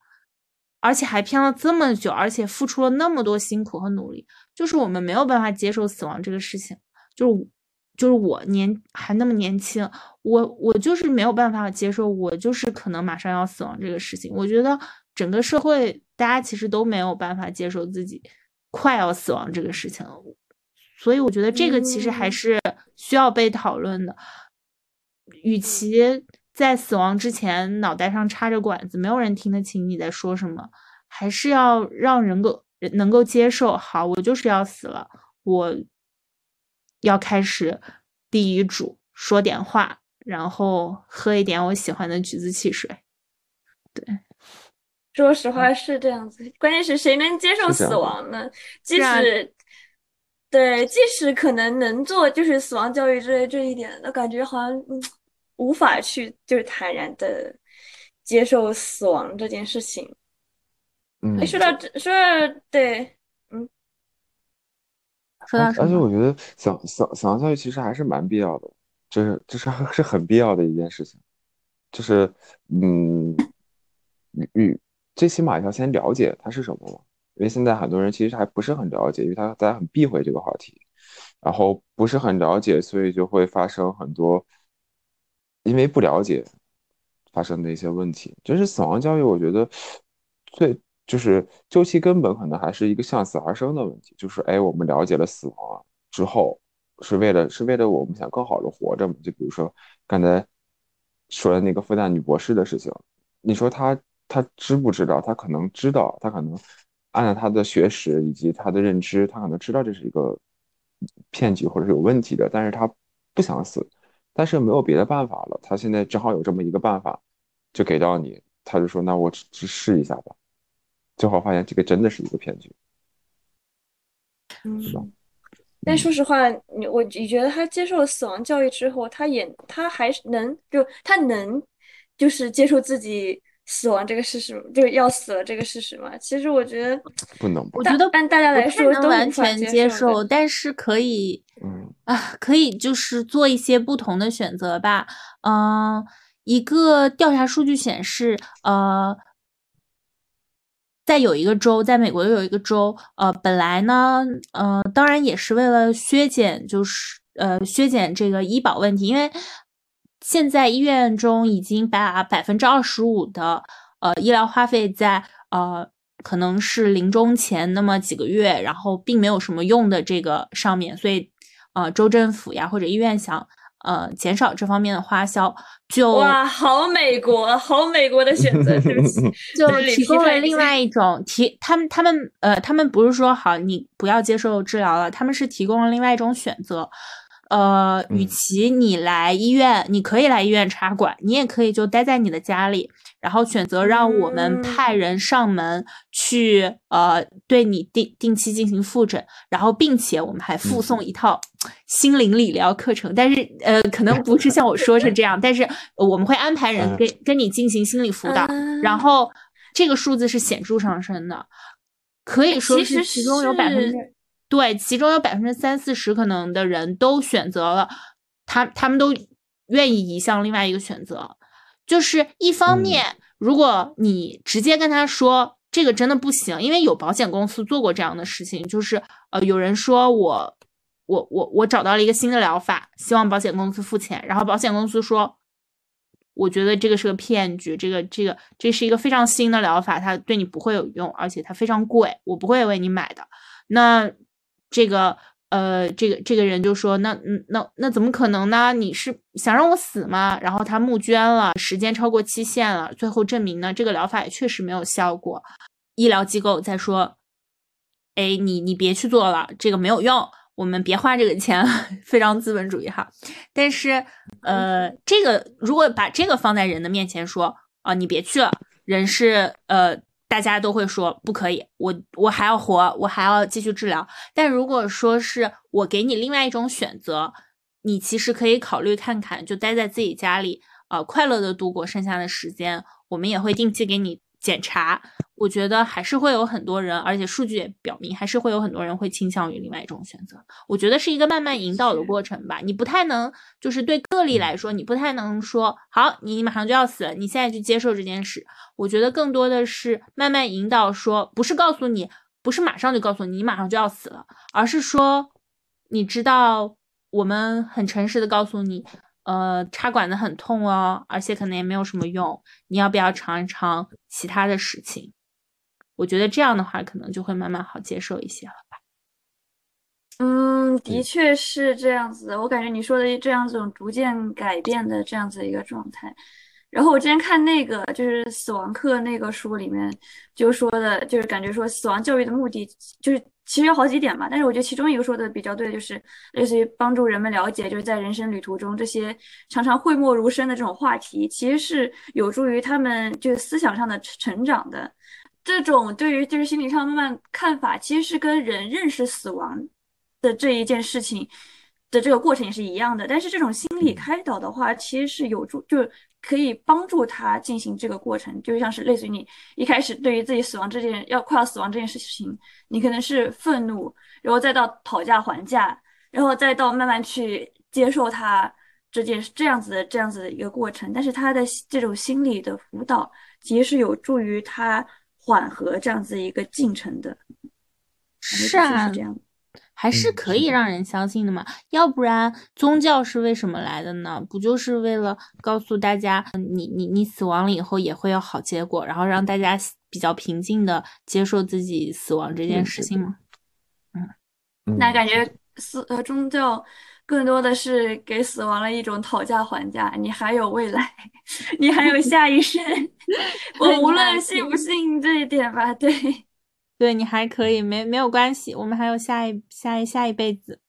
而且还骗了这么久，而且付出了那么多辛苦和努力，就是我们没有办法接受死亡这个事情。就是就是我年还那么年轻，我我就是没有办法接受，我就是可能马上要死亡这个事情。我觉得整个社会大家其实都没有办法接受自己快要死亡这个事情，所以我觉得这个其实还是需要被讨论的。与其。在死亡之前，脑袋上插着管子，没有人听得清你在说什么，还是要让人够能够接受。好，我就是要死了，我要开始第一嘱，说点话，然后喝一点我喜欢的橘子汽水。对，
说实话是这样子。关键是谁能接受死亡呢？即使对，即使可能能做就是死亡教育之类这一点，那感觉好像嗯。无法去就是坦然的接受死亡这件事情。
嗯，
说到这，说到对，嗯，
说到
而且我觉得想想死亡教育其实还是蛮必要的，就是就是是很必要的一件事情。就是嗯，与最起码要先了解它是什么嘛。因为现在很多人其实还不是很了解，因为他大家很避讳这个话题，然后不是很了解，所以就会发生很多因为不了解发生的一些问题。就是死亡教育，我觉得最就是究其根本，可能还是一个向死而生的问题。就是哎，我们了解了死亡之后，是为了是为了我们想更好的活着嘛？就比如说刚才说的那个复旦女博士的事情，你说她她知不知道？她可能知道，她可能。按照她的学识以及她的认知，她可能知道这是一个骗局或者是有问题的，但是她不想死，但是没有别的办法了。她现在正好有这么一个办法，就给到你，他就说：“那我只试一下吧。”最后发现这个真的是一个骗局。
嗯，但说实话，你我你觉得他接受了死亡教育之后，他也他还是能就他能就是接受自己。死亡这个事实，就要死了这个事实嘛？其实我觉得
不能，
我觉得
按大家来说
都完全
接
受，但是可以，嗯啊，可以就是做一些不同的选择吧。嗯，一个调查数据显示，呃，在有一个州，在美国的有一个州，呃，本来呢，呃，当然也是为了削减，就是呃，削减这个医保问题，因为。现在医院中已经把百分之二十五的呃医疗花费在呃可能是临终前那么几个月，然后并没有什么用的这个上面，所以呃州政府呀或者医院想呃减少这方面的花销，就
哇好美国好美国的选择，对不起，
就提供了另外一种提他们他们呃他们不是说好你不要接受治疗了，他们是提供了另外一种选择。呃，与其你来医院，你可以来医院插管，你也可以就待在你的家里，然后选择让我们派人上门去，呃，对你定定期进行复诊，然后并且我们还附送一套心灵理疗课程。但是，呃，可能不是像我说是这样，但是我们会安排人跟跟你进行心理辅导，然后这个数字是显著上升的，可以说是其中有百分之。对，其中有百分之三四十可能的人都选择了，他他们都愿意移向另外一个选择，就是一方面，如果你直接跟他说这个真的不行，因为有保险公司做过这样的事情，就是呃有人说我我我我找到了一个新的疗法，希望保险公司付钱，然后保险公司说，我觉得这个是个骗局，这个这个这是一个非常新的疗法，它对你不会有用，而且它非常贵，我不会为你买的，那。这个呃，这个这个人就说：“那那那怎么可能呢？你是想让我死吗？”然后他募捐了，时间超过期限了，最后证明呢，这个疗法也确实没有效果。医疗机构在说：“哎，你你别去做了，这个没有用，我们别花这个钱。”非常资本主义哈。但是呃，这个如果把这个放在人的面前说啊，你别去了，人是呃。大家都会说不可以，我我还要活，我还要继续治疗。但如果说是我给你另外一种选择，你其实可以考虑看看，就待在自己家里，呃，快乐的度过剩下的时间。我们也会定期给你。检查，我觉得还是会有很多人，而且数据也表明，还是会有很多人会倾向于另外一种选择。我觉得是一个慢慢引导的过程吧。你不太能，就是对个例来说，你不太能说好，你马上就要死了，你现在去接受这件事。我觉得更多的是慢慢引导，说不是告诉你，不是马上就告诉你，你马上就要死了，而是说，你知道，我们很诚实的告诉你。呃，插管子很痛哦，而且可能也没有什么用。你要不要尝一尝其他的事情？我觉得这样的话，可能就会慢慢好接受一些了吧。
嗯，的确是这样子。我感觉你说的这样种逐渐改变的这样子一个状态。然后我之前看那个就是《死亡课》那个书里面就说的，就是感觉说死亡教育的目的就是。其实有好几点嘛，但是我觉得其中一个说的比较对，就是类似于帮助人们了解，就是在人生旅途中这些常常讳莫如深的这种话题，其实是有助于他们就是思想上的成长的。这种对于就是心理上慢慢看法，其实是跟人认识死亡的这一件事情的这个过程也是一样的。但是这种心理开导的话，其实是有助，就可以帮助他进行这个过程，就像是类似于你一开始对于自己死亡这件要快要死亡这件事情。你可能是愤怒，然后再到讨价还价，然后再到慢慢去接受他这件这样子的这样子的一个过程。但是他的这种心理的辅导，其实是有助于他缓和这样子一个进程的。
是啊，
这样。
还是可以让人相信的嘛？要不然宗教是为什么来的呢？不就是为了告诉大家，你你你死亡了以后也会有好结果，然后让大家比较平静的接受自己死亡这件事情吗？
嗯，那感觉死呃宗教更多的是给死亡了一种讨价还价，你还有未来，你还有下一生，我无论信不信这一点吧，对。
对你还可以，没没有关系，我们还有下一下一下一辈子。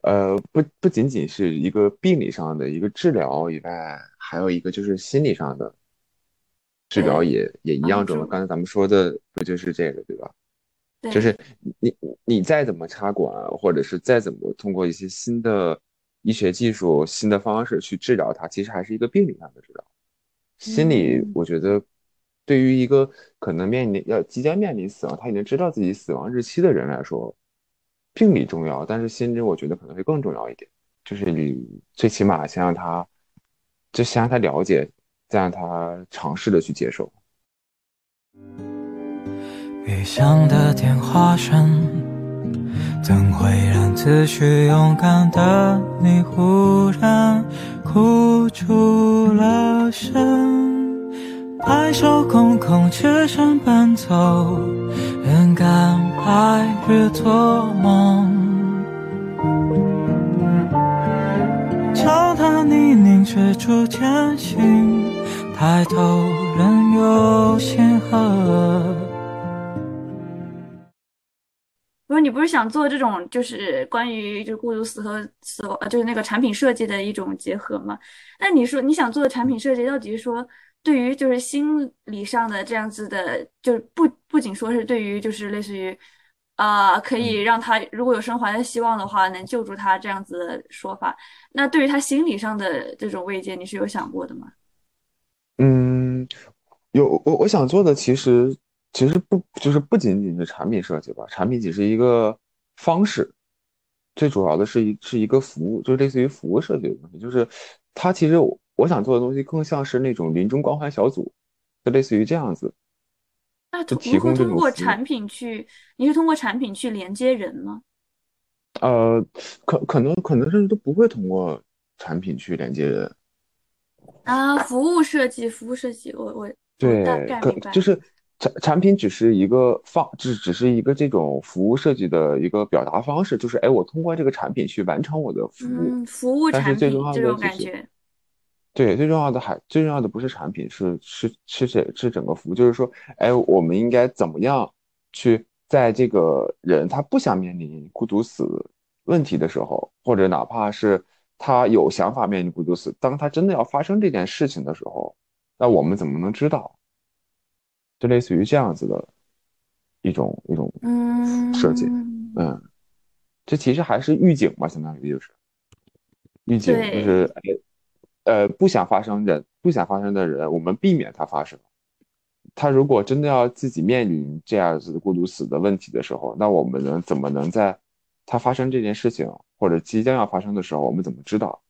呃，不不仅仅是一个病理上的一个治疗以外，还有一个就是心理上的治疗也也一样重要。刚才咱们说的不就是这个对吧？就是你你再怎么插管，或者是再怎么通过一些新的医学技术、新的方式去治疗它，其实还是一个病理上的治疗。心理，我觉得。对于一个可能面临要即将面临死亡，他已经知道自己死亡日期的人来说，病理重要，但是心理我觉得可能会更重要一点。就是你最起码先让他，就先让他了解，再让他尝试的去接受。
异响的电话声，怎会让自诩勇敢的你忽然哭出了声？白首空空，赤身奔走，任干白日做梦。长叹泥泞，却初前行，抬头仍有星河。
不是你不是想做这种就是关于就是孤独死和死亡，就是那个产品设计的一种结合吗？那你说你想做的产品设计，到底是说？对于就是心理上的这样子的，就是不不仅说是对于就是类似于，啊，可以让他如果有生还的希望的话，能救助他这样子的说法，那对于他心理上的这种慰藉，你是有想过的吗？
嗯，有我我想做的其实其实不就是不仅仅是产品设计吧，产品只是一个方式，最主要的是一是一个服务，就是类似于服务设计的东西，就是它其实我。我想做的东西更像是那种临终关怀小组，就类似于这样子。
那如何通过产品去？你是通过产品去连接人吗？
呃，可可能可能甚至都不会通过产品去连接人。
啊，服务设计，服务设计，我我
对，可就是产产品只是一个方，只只是一个这种服务设计的一个表达方式，就是哎，我通过这个产品去完成我的服务，
服务产品这种感觉。
对，最重要的还最重要的不是产品，是是是这是整个服务，就是说，哎，我们应该怎么样去在这个人他不想面临孤独死问题的时候，或者哪怕是他有想法面临孤独死，当他真的要发生这件事情的时候，那我们怎么能知道？就类似于这样子的一种一种设计，嗯，这其实还是预警吧，相当于就是预警，就是哎。呃，不想发生的不想发生的人，我们避免它发生。他如果真的要自己面临这样子孤独死的问题的时候，那我们能怎么能在他发生这件事情或者即将要发生的时候，我们怎么知道？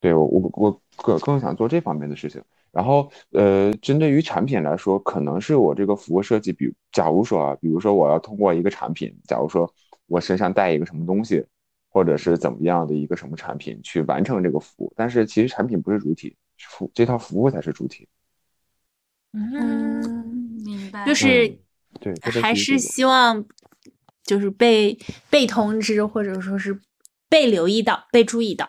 对我我我更更想做这方面的事情。然后呃，针对于产品来说，可能是我这个服务设计，比假如说啊，比如说我要通过一个产品，假如说我身上带一个什么东西。或者是怎么样的一个什么产品去完成这个服务，但是其实产品不是主体，服这套服务才是主体。
嗯，明白。
就是
对，
还是希望就是被被通知，或者说是被留意到、被注意到，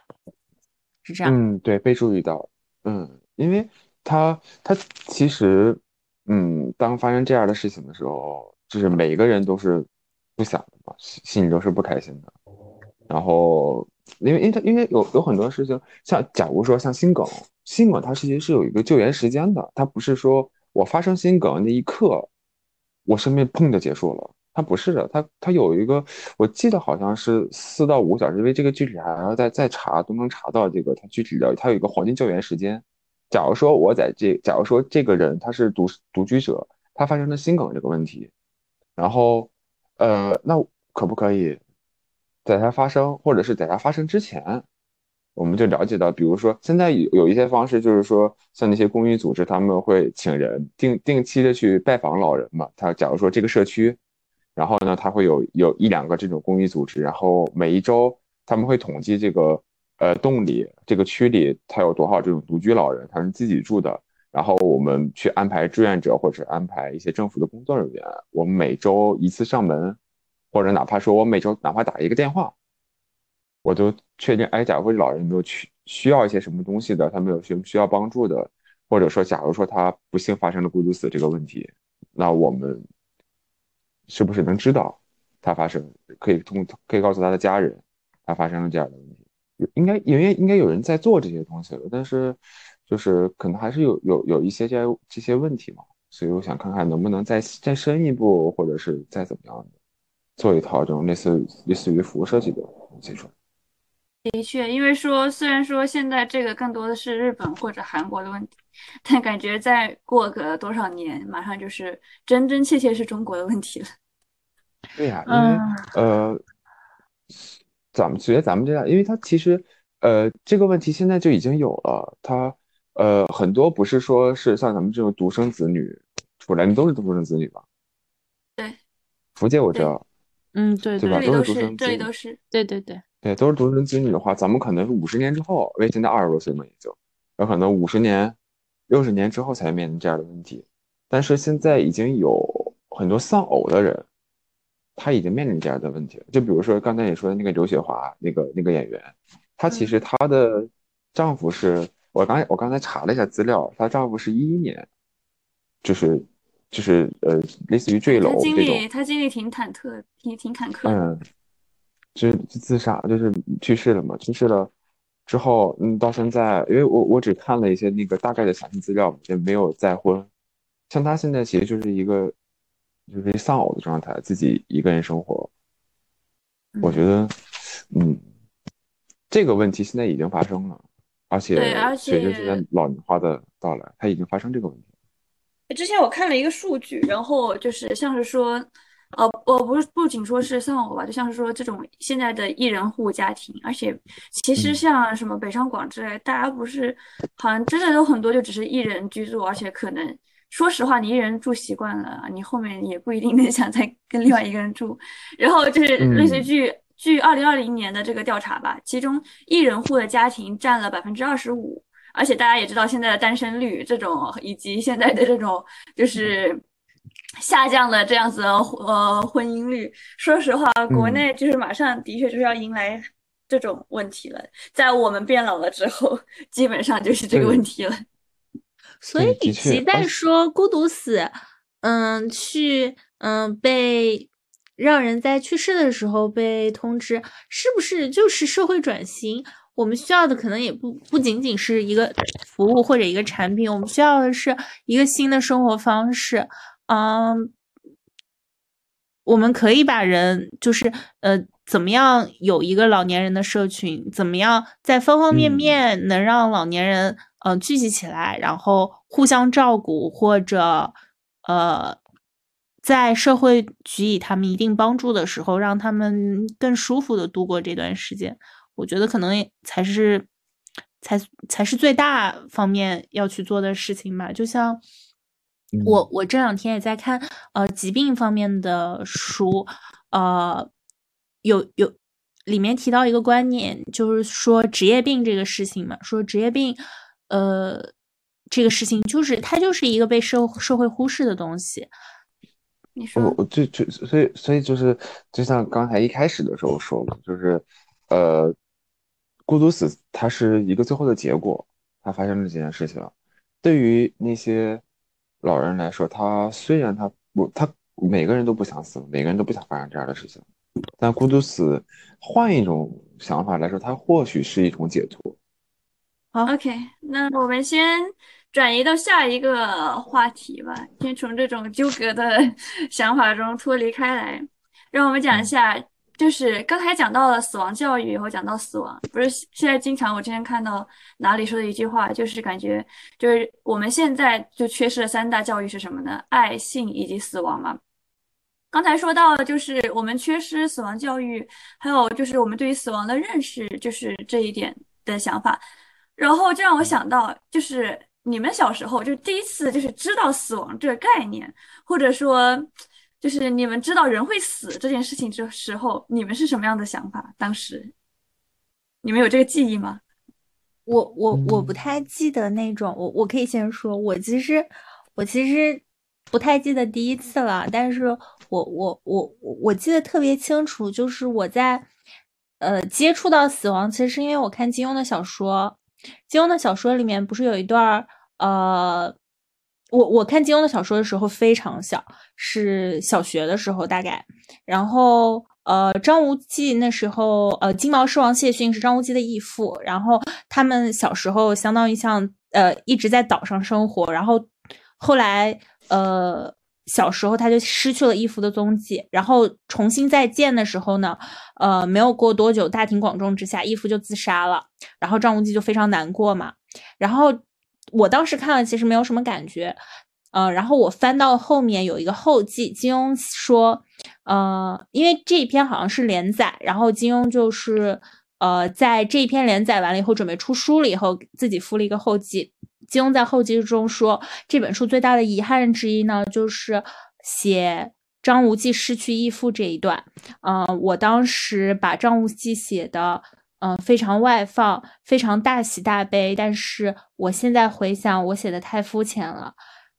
是这样。
嗯，对，被注意到。嗯，因为他他其实，嗯，当发生这样的事情的时候，就是每个人都是不想的嘛，心心里都是不开心的。然后，因为因为它因为有有很多事情，像假如说像心梗，心梗它其实是有一个救援时间的，它不是说我发生心梗那一刻，我生命砰就结束了，它不是的，它它有一个，我记得好像是四到五个小时，因为这个具体还要再再查，都能查到这个它具体的，它有一个黄金救援时间。假如说我在这，假如说这个人他是独独居者，他发生了心梗这个问题，然后，呃，那可不可以？在它发生，或者是在它发生之前，我们就了解到，比如说现在有有一些方式，就是说像那些公益组织，他们会请人定定期的去拜访老人嘛。他假如说这个社区，然后呢，他会有有一两个这种公益组织，然后每一周他们会统计这个呃洞里这个区里他有多少这种独居老人，他是自己住的。然后我们去安排志愿者或者安排一些政府的工作人员，我们每周一次上门，或者哪怕说我每周哪怕打一个电话，我都确定，哎，假如说老人有没有去需要一些什么东西的，他们有需需要帮助的，或者说假如说他不幸发生了孤独死这个问题，那我们是不是能知道他发生，可以通可以告诉他的家人，他发生了这样的问题，应该因为应该有人在做这些东西了，但是。就是可能还是有有有一些这这些问题嘛，所以我想看看能不能再再深一步，或者是再怎么样的，做一套这种类似类似于服务设计的东西出来。
的确，因为说虽然说现在这个更多的是日本或者韩国的问题，但感觉再过个多少年，马上就是真真切切是中国的问题了。
对呀，因为呃，咱们觉得咱们这样，因为它其实呃这个问题现在就已经有了，它。呃，很多不是说是像咱们这种独生子女出来，你都是独生子女吧？
对，
福建我知道，
嗯，对
对吧？
都
是独生，
这里都是，
对对对
对，都是独生子女的话，咱们可能是五十年之后，因为现在二十多岁嘛，也就有可能五十年、六十年之后才面临这样的问题。但是现在已经有很多丧偶的人，他已经面临这样的问题了。就比如说刚才你说的那个刘雪华，那个那个演员，她其实她的丈夫是。我刚我刚才查了一下资料，她丈夫是一一年，就是就是呃，类似于坠楼
这种。他经历挺忐忑，挺挺坎坷。
嗯，就是自杀，就是去世了嘛。去世了之后，嗯，到现在，因为我我只看了一些那个大概的详细资料，也没有再婚。像他现在其实就是一个就是丧偶的状态，自己一个人生活。我觉得，嗯，这个问题现在已经发生了。而且，随着现在老龄化的到来，它已经发生这个问题。
之前我看了一个数据，然后就是像是说，呃，我不是不仅说是丧偶吧，就像是说这种现在的一人户家庭，而且其实像什么北上广之类，大家不是好像真的有很多就只是一人居住，而且可能说实话，你一人住习惯了，你后面也不一定能想再跟另外一个人住。然后就是类似于。据二零二零年的这个调查吧，其中一人户的家庭占了百分之二十五，而且大家也知道现在的单身率这种，以及现在的这种就是下降的这样子呃婚姻率，说实话，国内就是马上的确就是要迎来这种问题了，在我们变老了之后，基本上就是这个问题了。
所以，与其在说孤独死，嗯，去嗯被。让人在去世的时候被通知，是不是就是社会转型？我们需要的可能也不不仅仅是一个服务或者一个产品，我们需要的是一个新的生活方式。嗯，我们可以把人就是呃，怎么样有一个老年人的社群？怎么样在方方面面能让老年人嗯聚集起来，然后互相照顾，或者呃。在社会给予他们一定帮助的时候，让他们更舒服的度过这段时间，我觉得可能才是才才是最大方面要去做的事情吧。就像我我这两天也在看呃疾病方面的书，呃有有里面提到一个观念，就是说职业病这个事情嘛，说职业病呃这个事情就是它就是一个被社社会忽视的东西。
你说我就就所以所以就是就像刚才一开始的时候说了，就是呃，孤独死它是一个最后的结果，它发生了这件事情。对于那些老人来说，他虽然他不他每个人都不想死，每个人都不想发生这样的事情，但孤独死换一种想法来说，它或许是一种解脱。
好，OK，那我们先。转移到下一个话题吧，先从这种纠葛的 想法中脱离开来，让我们讲一下，就是刚才讲到了死亡教育以后，讲到死亡，不是现在经常我之前看到哪里说的一句话，就是感觉就是我们现在就缺失的三大教育是什么呢？爱、性以及死亡嘛。刚才说到就是我们缺失死亡教育，还有就是我们对于死亡的认识，就是这一点。的想法。然后这让我想到，就是你们小时候就第一次就是知道死亡这个概念，或者说就是你们知道人会死这件事情之时候，你们是什么样的想法？当时你们有这个记忆吗？
我我我不太记得那种，我我可以先说，我其实我其实不太记得第一次了，但是我我我我记得特别清楚，就是我在呃接触到死亡，其实是因为我看金庸的小说。金庸的小说里面不是有一段儿，呃，我我看金庸的小说的时候非常小，是小学的时候大概。然后，呃，张无忌那时候，呃，金毛狮王谢逊是张无忌的义父。然后他们小时候相当于像，呃，一直在岛上生活。然后后来，呃。小时候他就失去了义父的踪迹，然后重新再见的时候呢，呃，没有过多久，大庭广众之下，义父就自杀了，然后张无忌就非常难过嘛。然后我当时看了，其实没有什么感觉，呃，然后我翻到后面有一个后记，金庸说，呃，因为这一篇好像是连载，然后金庸就是呃，在这一篇连载完了以后，准备出书了以后，自己附了一个后记。金庸在后记中说，这本书最大的遗憾之一呢，就是写张无忌失去义父这一段。嗯，我当时把张无忌写的，嗯，非常外放，非常大喜大悲。但是我现在回想，我写的太肤浅了。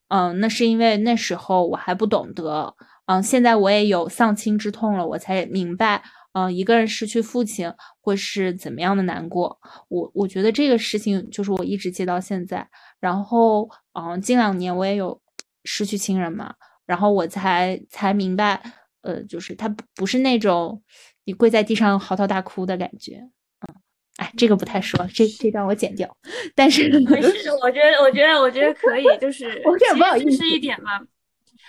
嗯，那是因为那时候我还不懂得。嗯，现在我也有丧亲之痛了，我才明白。嗯，一个人失去父亲会是怎么样的难过？我我觉得这个事情就是我一直记到现在。然后，嗯，近两年我也有失去亲人嘛，然后我才才明白，呃，就是他不是那种你跪在地上嚎啕大哭的感觉。嗯，哎，这个不太说，这这段我剪掉。但是
没事，我觉得我觉得我觉得可以，就是
我这不好意
思一点嘛。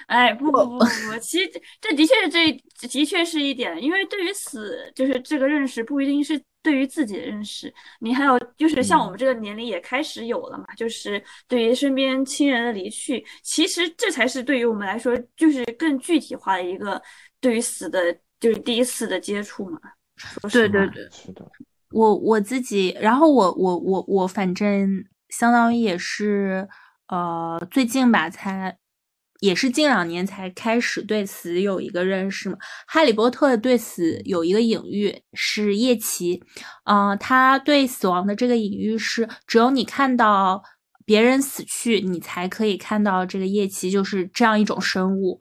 哎，不不不不不，其实这的确是这的确是一点，因为对于死，就是这个认识不一定是对于自己的认识，你还有就是像我们这个年龄也开始有了嘛，就是对于身边亲人的离去，其实这才是对于我们来说就是更具体化的一个对于死的，就是第一次的接触嘛。
对对对，
是的，
我我自己，然后我我我我反正相当于也是呃最近吧才。也是近两年才开始对死有一个认识嘛。哈利波特对死有一个隐喻是夜骑，嗯，他对死亡的这个隐喻是，只有你看到别人死去，你才可以看到这个夜骑就是这样一种生物。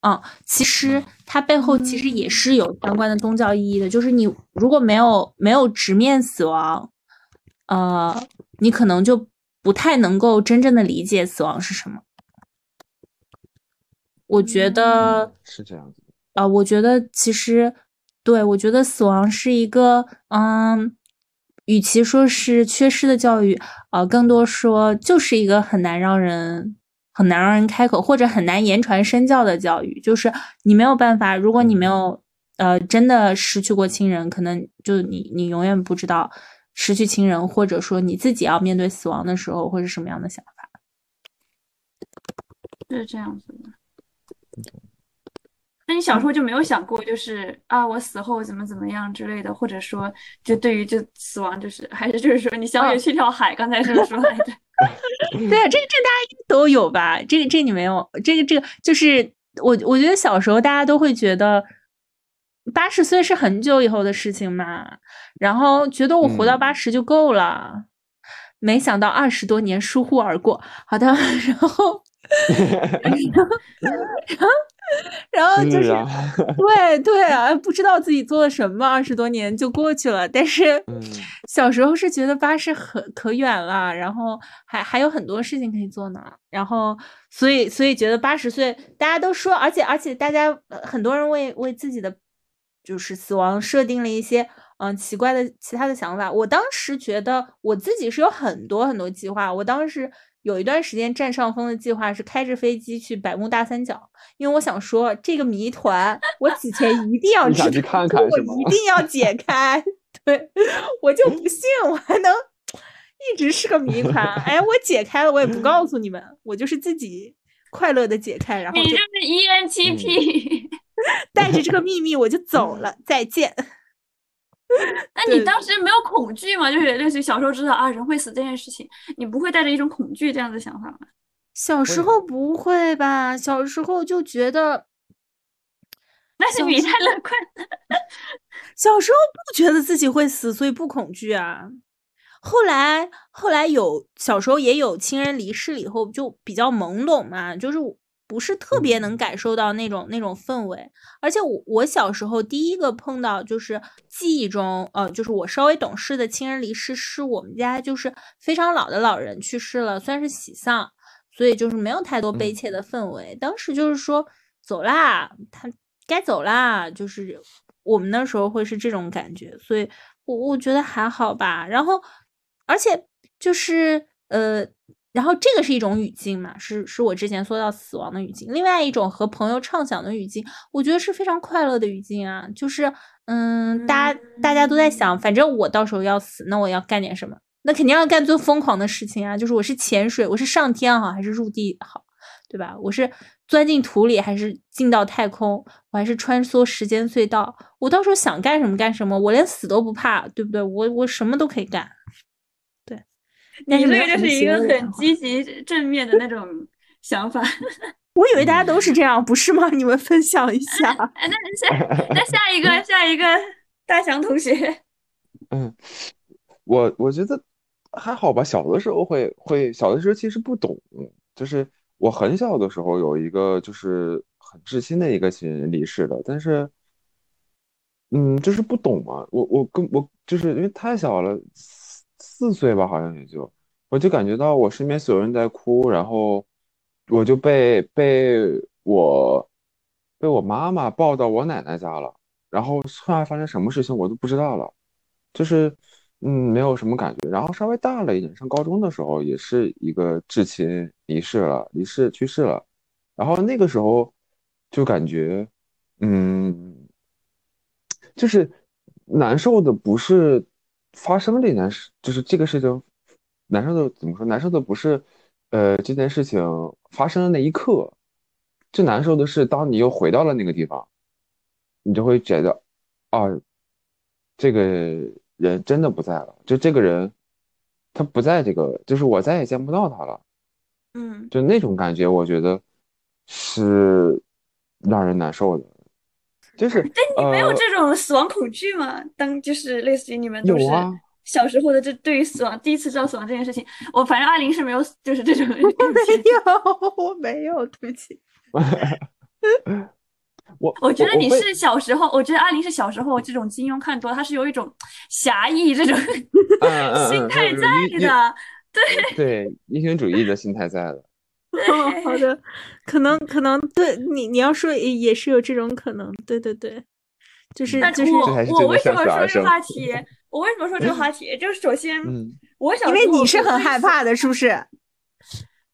嗯，其实它背后其实也是有相关的宗教意义的，就是你如果没有没有直面死亡，呃，你可能就不太能够真正的理解死亡是什么。我觉得
是这样子
啊，我觉得其实，对我觉得死亡是一个，嗯，与其说是缺失的教育，呃，更多说就是一个很难让人很难让人开口，或者很难言传身教的教育。就是你没有办法，如果你没有呃真的失去过亲人，可能就你你永远不知道失去亲人，或者说你自己要面对死亡的时候会是什么样的想法。
是这样子的。那你小时候就没有想过，就是啊，我死后怎么怎么样之类的，或者说，就对于就死亡，就是还是就是说，你想去跳海？刚才是不是说来着？
对啊，这这大家都有吧？这个这你没有？这个这个就是我我觉得小时候大家都会觉得八十岁是很久以后的事情嘛，然后觉得我活到八十就够了，没想到二十多年疏忽而过。好的，然后。然后，然 后就是，对对啊，不知道自己做了什么，二十多年就过去了。但是，小时候是觉得八十很可远了，然后还还有很多事情可以做呢。然后，所以所以觉得八十岁，大家都说，而且而且大家很多人为为自己的就是死亡设定了一些嗯奇怪的其他的想法。我当时觉得我自己是有很多很多计划，我当时。有一段时间占上风的计划是开着飞机去百慕大三角，因为我想说这个谜团我此前一定要去看看，我一定要解 开。对我就不信我还能一直是个谜团。哎，我解开了，我也不告诉你们，我就是自己快乐的解开，然后
你就是 ENTP，
带着这个秘密我就走了，再见。
那你当时没有恐惧吗？就是类似于小时候知道啊人会死这件事情，你不会带着一种恐惧这样的想法吗？
小时候不会吧？小时候就觉得，
那是你太乐观。
小时候不觉得自己会死，所以不恐惧啊。后来，后来有小时候也有亲人离世了以后，就比较懵懂嘛，就是不是特别能感受到那种那种氛围。而且我我小时候第一个碰到就是记忆中，呃，就是我稍微懂事的亲人离世，是我们家就是非常老的老人去世了，算是喜丧，所以就是没有太多悲切的氛围。当时就是说走啦，他该走啦，就是我们那时候会是这种感觉，所以我我觉得还好吧。然后。而且就是呃，然后这个是一种语境嘛，是是我之前说到死亡的语境。另外一种和朋友畅想的语境，我觉得是非常快乐的语境啊。就是嗯，大家大家都在想，反正我到时候要死，那我要干点什么？那肯定要干最疯狂的事情啊！就是我是潜水，我是上天好还是入地好，对吧？我是钻进土里还是进到太空？我还是穿梭时间隧道？我到时候想干什么干什么，我连死都不怕，对不对？我我什么都可以干。
你这个就是一个很积极正面的那种想法。
我以为大家都是这样，不是吗？你们分享一下。
那下那下一个下一个大祥同学。
嗯，我我觉得还好吧。小的时候会会小的时候其实不懂，就是我很小的时候有一个就是很至亲的一个亲人离世了，但是嗯，就是不懂嘛。我我跟我就是因为太小了。四岁吧，好像也就，我就感觉到我身边所有人在哭，然后我就被被我被我妈妈抱到我奶奶家了，然后后来发生什么事情我都不知道了，就是嗯没有什么感觉。然后稍微大了一点，上高中的时候也是一个至亲离世了，离世去世了，然后那个时候就感觉嗯，就是难受的不是。发生这件事，就是这个事情，难受的怎么说？难受的不是，呃，这件事情发生的那一刻，最难受的是，当你又回到了那个地方，你就会觉得，啊，这个人真的不在了，就这个人，他不在这个，就是我再也见不到他了，
嗯，
就那种感觉，我觉得是让人难受的。就是，
但你没有这种死亡恐惧吗？当就是类似于你们都是小时候的，这对于死亡第一次知道死亡这件事情，我反正阿林是没有，就是这种。我
没有，我没有，对不起。
我
我觉得你是小时候，我觉得阿林是小时候这种金庸看多，他是有一种侠义这种心态在的，对
对，英雄主义的心态在的。
好的，可能可能对你你要说也也是有这种可能，对对对，就是就是
我我为什么说这个话题？我为什么说这个话题？就是首先，我想因
为你是很害怕的，是不是？